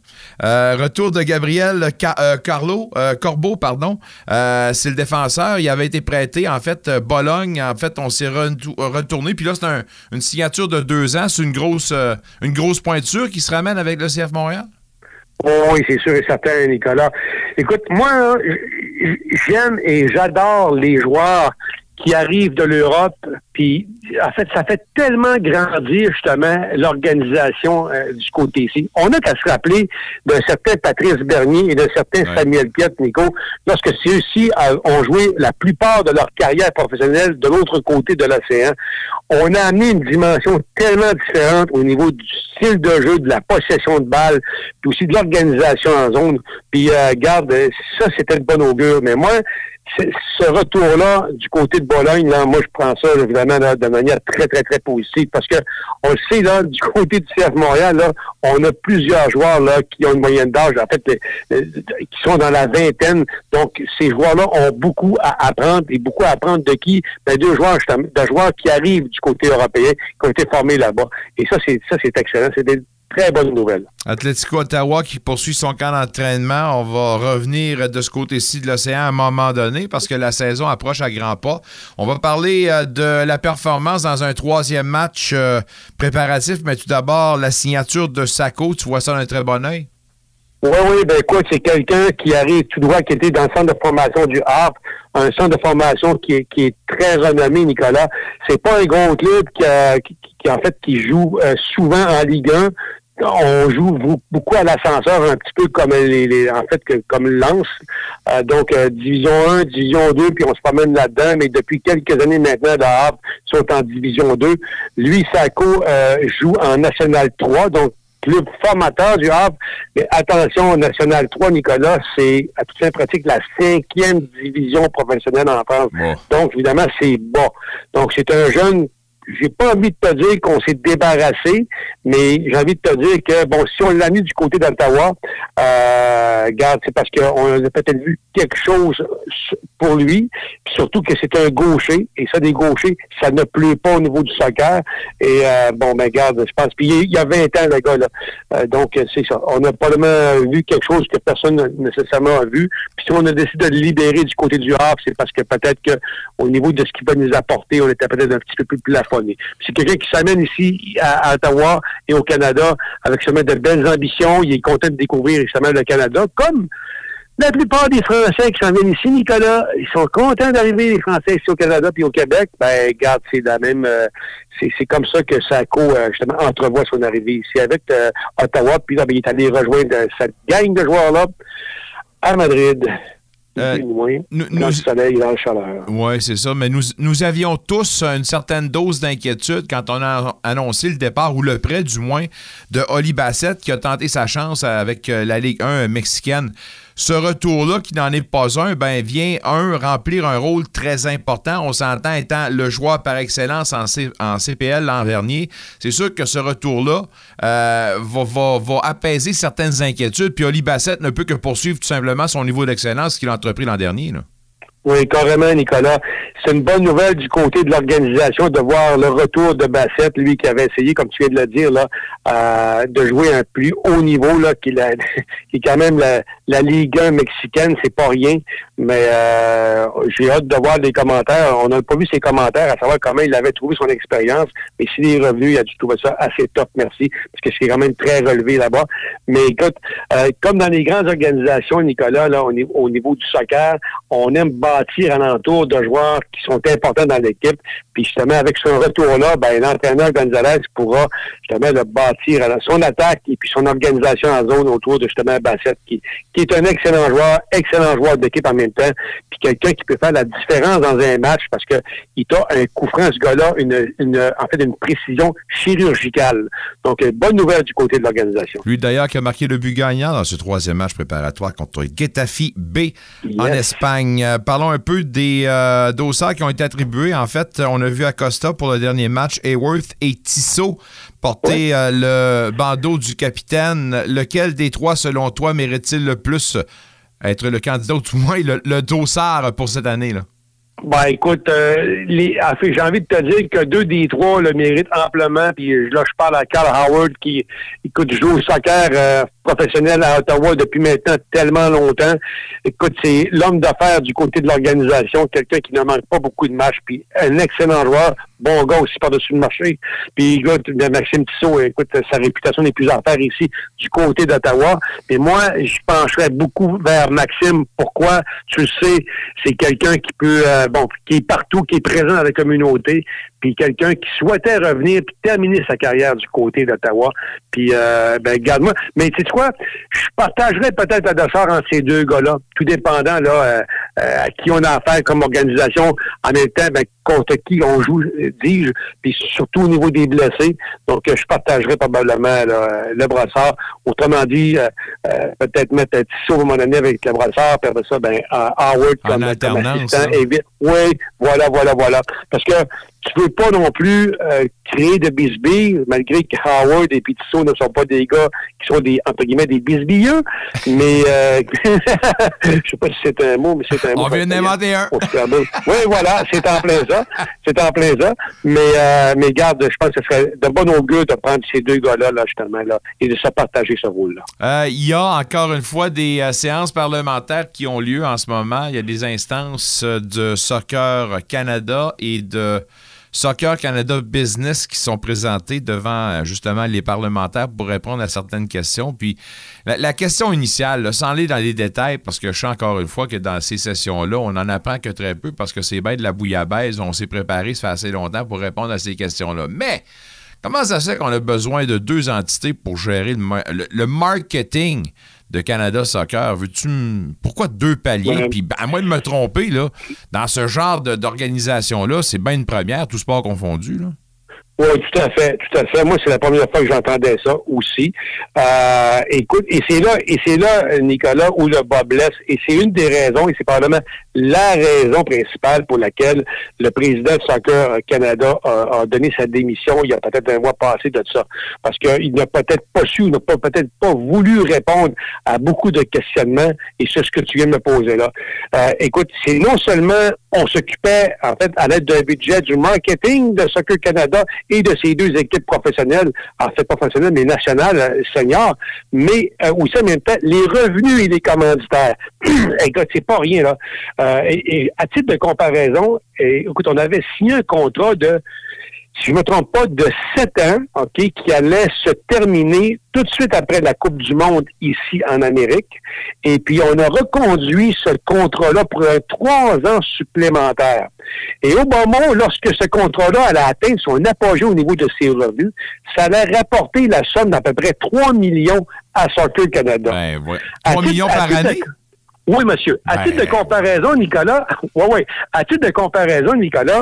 Speaker 3: un. Retour de Gabriel Ca- Carlo, Corbeau, pardon. C'est le défenseur. Il avait été prêté, en fait, Bologne. En fait, on s'est retou- retourné. Puis là, c'est un- une signature de deux ans. C'est une grosse, une grosse pointure qui se ramène avec le CF Montréal.
Speaker 18: Oui, c'est sûr et certain, Nicolas. Écoute, moi, hein, j'aime et j'adore les joueurs qui arrivent de l'Europe, puis en fait, ça fait tellement grandir justement l'organisation euh, du côté ici. On a qu'à se rappeler d'un certain Patrice Bernier et d'un certain Samuel Piet, Nico, lorsque ceux-ci euh, ont joué la plupart de leur carrière professionnelle de l'autre côté de l'océan. On a amené une dimension tellement différente au niveau du style de jeu, de la possession de balle, puis aussi de l'organisation en zone. Puis, euh, garde, ça, c'était le bon augure. Mais moi, ce retour-là du côté de Bologne, là, moi, je prends ça évidemment là, de manière très, très, très positive parce que on le sait, là, du côté du CF Montréal, là, on a plusieurs joueurs là, qui ont une moyenne d'âge, en fait, qui sont dans la vingtaine. Donc, ces joueurs-là ont beaucoup à apprendre et beaucoup à apprendre de qui? Ben, deux joueurs, de joueurs qui arrivent du côté européen, qui ont été formés là-bas. Et ça, c'est ça, c'est excellent. C'est des très bonnes nouvelles.
Speaker 3: Atlético Ottawa qui poursuit son camp d'entraînement. On va revenir de ce côté-ci de l'océan à un moment donné parce que la saison approche à grands pas. On va parler euh, de la performance dans un troisième match euh, préparatif, mais tout d'abord, la signature de Sacco. Tu vois ça d'un très bon oeil?
Speaker 18: Oui, oui, ben écoute, c'est quelqu'un qui arrive tout droit, qui était dans le centre de formation du Havre, un centre de formation qui est, qui est très renommé, Nicolas. C'est pas un gros club qui, qui, qui, en fait, qui joue euh, souvent en Ligue 1. On joue beaucoup à l'ascenseur, un petit peu comme les, les- en fait, que- comme Lance. Euh, donc, euh, Division 1, Division 2, puis on se promène là-dedans. Mais depuis quelques années maintenant, le Havre sont en Division 2. Lui, Sako, euh, joue en National 3, donc club formateur du Havre. Mais attention, National 3, Nicolas, c'est à toute fin pratique la cinquième division professionnelle en France. Donc, évidemment, c'est bas. Donc, c'est un jeune j'ai pas envie de te dire qu'on s'est débarrassé, mais j'ai envie de te dire que, bon, si on l'a mis du côté d'Ottawa, euh, regarde, c'est parce qu'on a peut-être vu quelque chose pour lui, surtout que c'est un gaucher, et ça, des gauchers, ça ne pleut pas au niveau du soccer, et euh, bon, ben, regarde, je pense, puis il y a 20 ans, le gars, là, Euh, donc, c'est ça. On a probablement vu quelque chose que personne n'a nécessairement a vu, puis si on a décidé de le libérer du côté du Havre, c'est parce que peut-être que au niveau de ce qu'il va nous apporter, on était peut-être un petit peu plus plafonné. C'est quelqu'un qui s'amène ici à, Ottawa et au Canada avec justement de belles ambitions. Il est content de découvrir justement le Canada, comme la plupart des Français qui s'en viennent ici, Nicolas, ils sont contents d'arriver, les Français ici au Canada puis au Québec. Ben, regarde, c'est la même, euh, c'est, comme ça que Saco, euh, justement, entrevoit son arrivée ici avec euh, Ottawa. Puis là, ben, il est allé rejoindre cette gang de joueurs-là à Madrid. Dans le soleil, dans la chaleur.
Speaker 3: Oui, c'est ça. Mais nous, nous avions tous une certaine dose d'inquiétude quand on a annoncé le départ, ou le prêt du moins, de Oli Bassett qui a tenté sa chance avec euh, la Ligue 1 mexicaine. Ce retour-là, qui n'en est pas un, ben vient, un, remplir un rôle très important. On s'entend étant le joueur par excellence en, CPL l'an dernier. C'est sûr que ce retour-là euh, va, apaiser certaines inquiétudes. Puis Oli Bassett ne peut que poursuivre tout simplement son niveau d'excellence qu'il a entrepris l'an dernier.
Speaker 18: Oui, carrément, Nicolas. C'est une bonne nouvelle du côté de l'organisation de voir le retour de Bassett, lui qui avait essayé, comme tu viens de le dire, là, euh, de jouer un plus haut niveau, là, qui, la- qui est quand même la, la Ligue 1 mexicaine, c'est pas rien. Mais euh, j'ai hâte de voir les commentaires. On n'a pas vu ses commentaires, à savoir comment il avait trouvé son expérience. Mais s'il est revenu, il a dû trouver ça assez top, merci, parce que c'est quand même très relevé là-bas. Mais écoute, euh, comme dans les grandes organisations, Nicolas, là, au niveau, au niveau du soccer, on aime bâtir alentour de joueurs qui sont importants dans l'équipe. Puis justement, avec ce retour-là, ben, l'entraîneur Gonzalez pourra justement le bâtir à son attaque et puis son organisation en zone autour de justement Bassett, qui, qui est un excellent joueur, excellent joueur d'équipe en même temps, puis quelqu'un qui peut faire la différence dans un match parce que il a un coup franc, ce gars-là, une, une, en fait, une précision chirurgicale. Donc, euh, bonne nouvelle du côté de l'organisation.
Speaker 3: Lui d'ailleurs qui a marqué le but gagnant dans ce troisième match préparatoire contre Getafe B en. Espagne. Euh, parlons un peu des euh, dossards qui ont été attribués. En fait, on a vu Acosta pour le dernier match, Hayworth et Tissot porter euh, le bandeau du capitaine. Lequel des trois, selon toi, mérite-t-il le plus être le candidat ou tout moins le, le dossard pour cette année? là?
Speaker 18: Ben écoute, euh, les, fait, j'ai envie de te dire que deux des trois le méritent amplement. Puis là, je parle à Carl Howard qui, écoute, joue au soccer euh, professionnel à Ottawa depuis maintenant tellement longtemps. Écoute, c'est l'homme d'affaires du côté de l'organisation, quelqu'un qui ne manque pas beaucoup de matchs, puis un excellent joueur, bon gars aussi par-dessus le marché. Puis écoute, Maxime Tissot, écoute, sa réputation n'est plus à faire ici du côté d'Ottawa. Mais moi, je pencherais beaucoup vers Maxime. Pourquoi? Tu le sais, c'est quelqu'un qui peut, euh, bon, qui est partout, qui est présent dans la communauté, puis quelqu'un qui souhaitait revenir puis terminer sa carrière du côté d'Ottawa. Puis, euh, ben, garde-moi. Mais tu sais quoi? Je partagerais peut-être la dossard entre ces deux gars-là, tout dépendant là, euh, euh, à qui on a affaire comme organisation. En même temps, ben, contre qui on joue, dis-je, puis surtout au niveau des blessés. Donc, euh, je partagerais probablement là, le brassard. Autrement dit, peut-être mettre Tissot à moment donné avec le brassard, puis après ça, ben, Howard comme, comme assistant.
Speaker 3: là.
Speaker 18: Et vite- oui, voilà, voilà, voilà. Parce que tu veux pas non plus euh, créer de bisbilles, malgré que Howard et puis Tissot ne sont pas des gars qui sont des, entre guillemets, des bisbilleux, mais euh, je sais pas si c'est un mot, mais c'est un mot.
Speaker 3: On vient d'inventer un.
Speaker 18: Oui, voilà, c'est en plein ça. C'est en plein ça. Mais, euh, mais garde, je pense que ce serait de bon augure de prendre ces deux gars-là, là, justement, là, et de se partager ce rôle-là.
Speaker 3: Euh, Il y a encore une fois des séances parlementaires qui ont lieu en ce moment. Il y a des instances de Soccer Canada et de Soccer Canada Business qui sont présentées devant euh, justement les parlementaires pour répondre à certaines questions. Puis la, question initiale, sans aller dans les détails, parce que je sais encore une fois que dans ces sessions-là, on n'en apprend que très peu parce que c'est bien de la bouillabaisse. On s'est préparé, ça fait assez longtemps pour répondre à ces questions-là. Mais Comment ça se fait qu'on a besoin de deux entités pour gérer le marketing? De Canada Soccer? Veux-tu m- Pourquoi deux paliers? Puis ben, à moins de me tromper, là, dans ce genre de- d'organisation-là, c'est bien une première, tout sport confondu. Là.
Speaker 18: Oui, tout à fait, tout à fait. Moi, c'est la première fois que j'entendais ça aussi. Euh, écoute, et c'est là, et c'est là, Nicolas, où le bas blesse. Et c'est une des raisons, et c'est probablement la raison principale pour laquelle le président de Soccer Canada a, donné sa démission il y a peut-être un mois passé de ça. Parce qu'il n'a peut-être pas su, n'a peut-être pas voulu répondre à beaucoup de questionnements, et c'est ce que tu viens de me poser là. Euh, écoute, c'est non seulement on s'occupait, en fait, à l'aide d'un budget du marketing de Soccer Canada et de ces deux équipes professionnelles, en fait professionnelles, mais nationales, euh, seniors, mais euh, aussi en même temps, les revenus et les commanditaires. écoute, c'est pas rien, là. Euh, et, et à titre de comparaison, écoute, on avait signé un contrat de si je me trompe pas, de sept ans, OK, qui allait se terminer tout de suite après la Coupe du Monde ici en Amérique. Et puis, on a reconduit ce contrat-là pour trois ans supplémentaires. Et au moment, lorsque ce contrat-là allait atteindre son apogée au niveau de ses revenus, ça allait rapporter la somme d'à peu près 3 millions à Soccer Canada.
Speaker 3: Ben, ouais.
Speaker 18: À
Speaker 3: 3
Speaker 18: titre-
Speaker 3: millions par année?
Speaker 18: Oui, monsieur. À titre de comparaison, Nicolas, ouais, ouais. À titre de comparaison, Nicolas,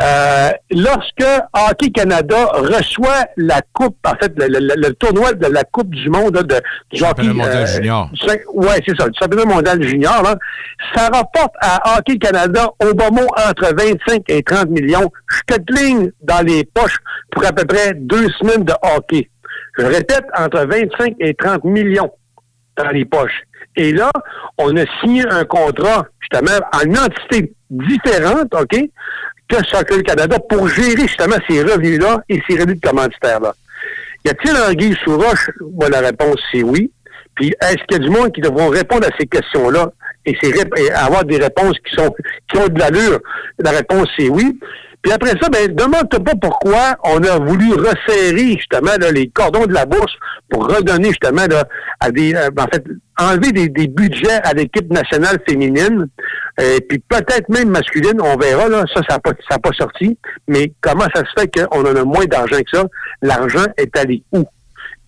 Speaker 18: euh, lorsque Hockey Canada reçoit la coupe, en fait, le, le- le tournoi de la Coupe du Monde là, de du hockey,
Speaker 3: mondial junior.
Speaker 18: du cin- ouais, c'est ça, du championnat mondial junior, là, ça rapporte à Hockey Canada au bon mot entre 25 et 30 millions. Je te ligne dans les poches pour à peu près deux semaines de hockey. Je répète, entre 25 et 30 millions. dans les poches. Et là, on a signé un contrat, justement, en entité différente, OK, que Soccer Canada pour gérer justement ces revenus-là et ces revenus de commanditaires-là. Y a-t-il un guise sous roche? Moi, la réponse, c'est oui. Puis, est-ce qu'il y a du monde qui devront répondre à ces questions-là et avoir des réponses qui sont qui ont de l'allure? La réponse, c'est oui. Puis après ça, ben, demande-toi pas pourquoi on a voulu resserrer justement là, les cordons de la bourse pour redonner justement là, à des, euh, en fait, enlever des, des budgets à l'équipe nationale féminine, et puis peut-être même masculine, on verra là, ça, ça n'a pas, ça pas sorti. Mais comment ça se fait qu'on en a moins d'argent que ça? L'argent est allé où?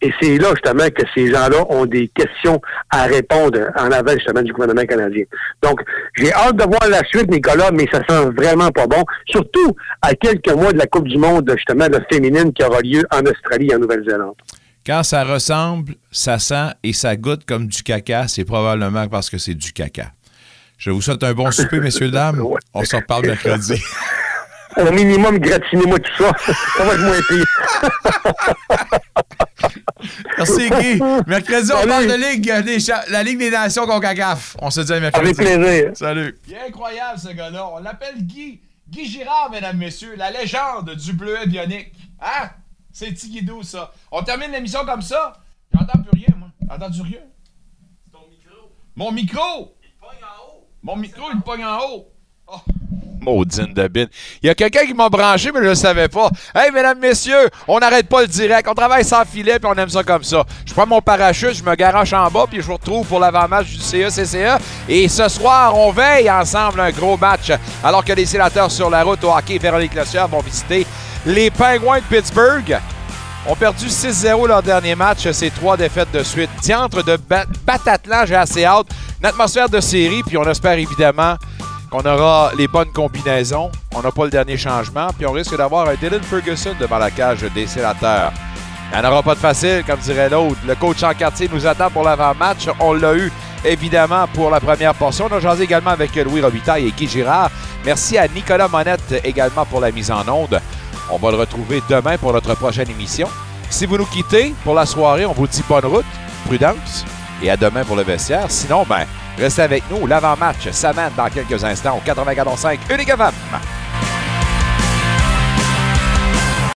Speaker 18: Et c'est là, justement, que ces gens-là ont des questions à répondre en avant, justement, du gouvernement canadien. Donc, j'ai hâte de voir la suite, Nicolas, mais ça sent vraiment pas bon. Surtout à quelques mois de la Coupe du Monde, justement, la féminine qui aura lieu en Australie et en Nouvelle-Zélande.
Speaker 3: Quand ça ressemble, ça sent et ça goûte comme du caca, c'est probablement parce que c'est du caca. Je vous souhaite un bon souper, messieurs, dames. On se reparle mercredi.
Speaker 18: Au minimum, gratinez-moi tout ça. ça va être moins pire.
Speaker 3: Merci, Guy. Mercredi, on parle de Ligue des la Ligue des Nations CONCACAF. On se dit à mercredi.
Speaker 18: Avec plaisir.
Speaker 3: Salut. Il est incroyable, ce gars-là. On l'appelle Guy. Guy Girard, mesdames, messieurs. La légende du bleuet bionique. Hein? C'est Tigidou, ça. On termine l'émission comme ça. J'entends plus rien, moi. J'entends du rien. Mon micro! Il pogne en haut. Mon micro, il pogne en haut. Oh. Maudine de bine. Il y a quelqu'un qui m'a branché, mais je le savais pas. Hey, mesdames, messieurs, on n'arrête pas le direct. On travaille sans filet, puis on aime ça comme ça. Je prends mon parachute, je me garoche en bas, puis je vous retrouve pour l'avant-match du E CE-CCA. Et ce soir, on veille ensemble un gros match. Alors que les sénateurs sur la route au hockey, Véronique Lecieur vont visiter les Penguins de Pittsburgh ont perdu 6-0 leur dernier match. C'est trois défaites de suite. Diantre de Bat- Batatlan, j'ai assez hâte. Une atmosphère de série, puis on espère évidemment qu'on aura les bonnes combinaisons. On n'a pas le dernier changement, puis on risque d'avoir un Dylan Ferguson devant la cage des sénateurs. Il n'y en aura pas de facile, comme dirait l'autre. Le coach en quartier nous attend pour l'avant-match. On l'a eu, évidemment, pour la première portion. On a jasé également avec Louis Robitaille et Guy Girard. Merci à Nicolas Monette également pour la mise en onde. On va le retrouver demain pour notre prochaine émission. Si vous nous quittez pour la soirée, on vous dit bonne route, prudence et à demain pour le vestiaire. Sinon, ben, restez avec nous. L'avant-match s'amène dans quelques instants au 94.5 Unique FM.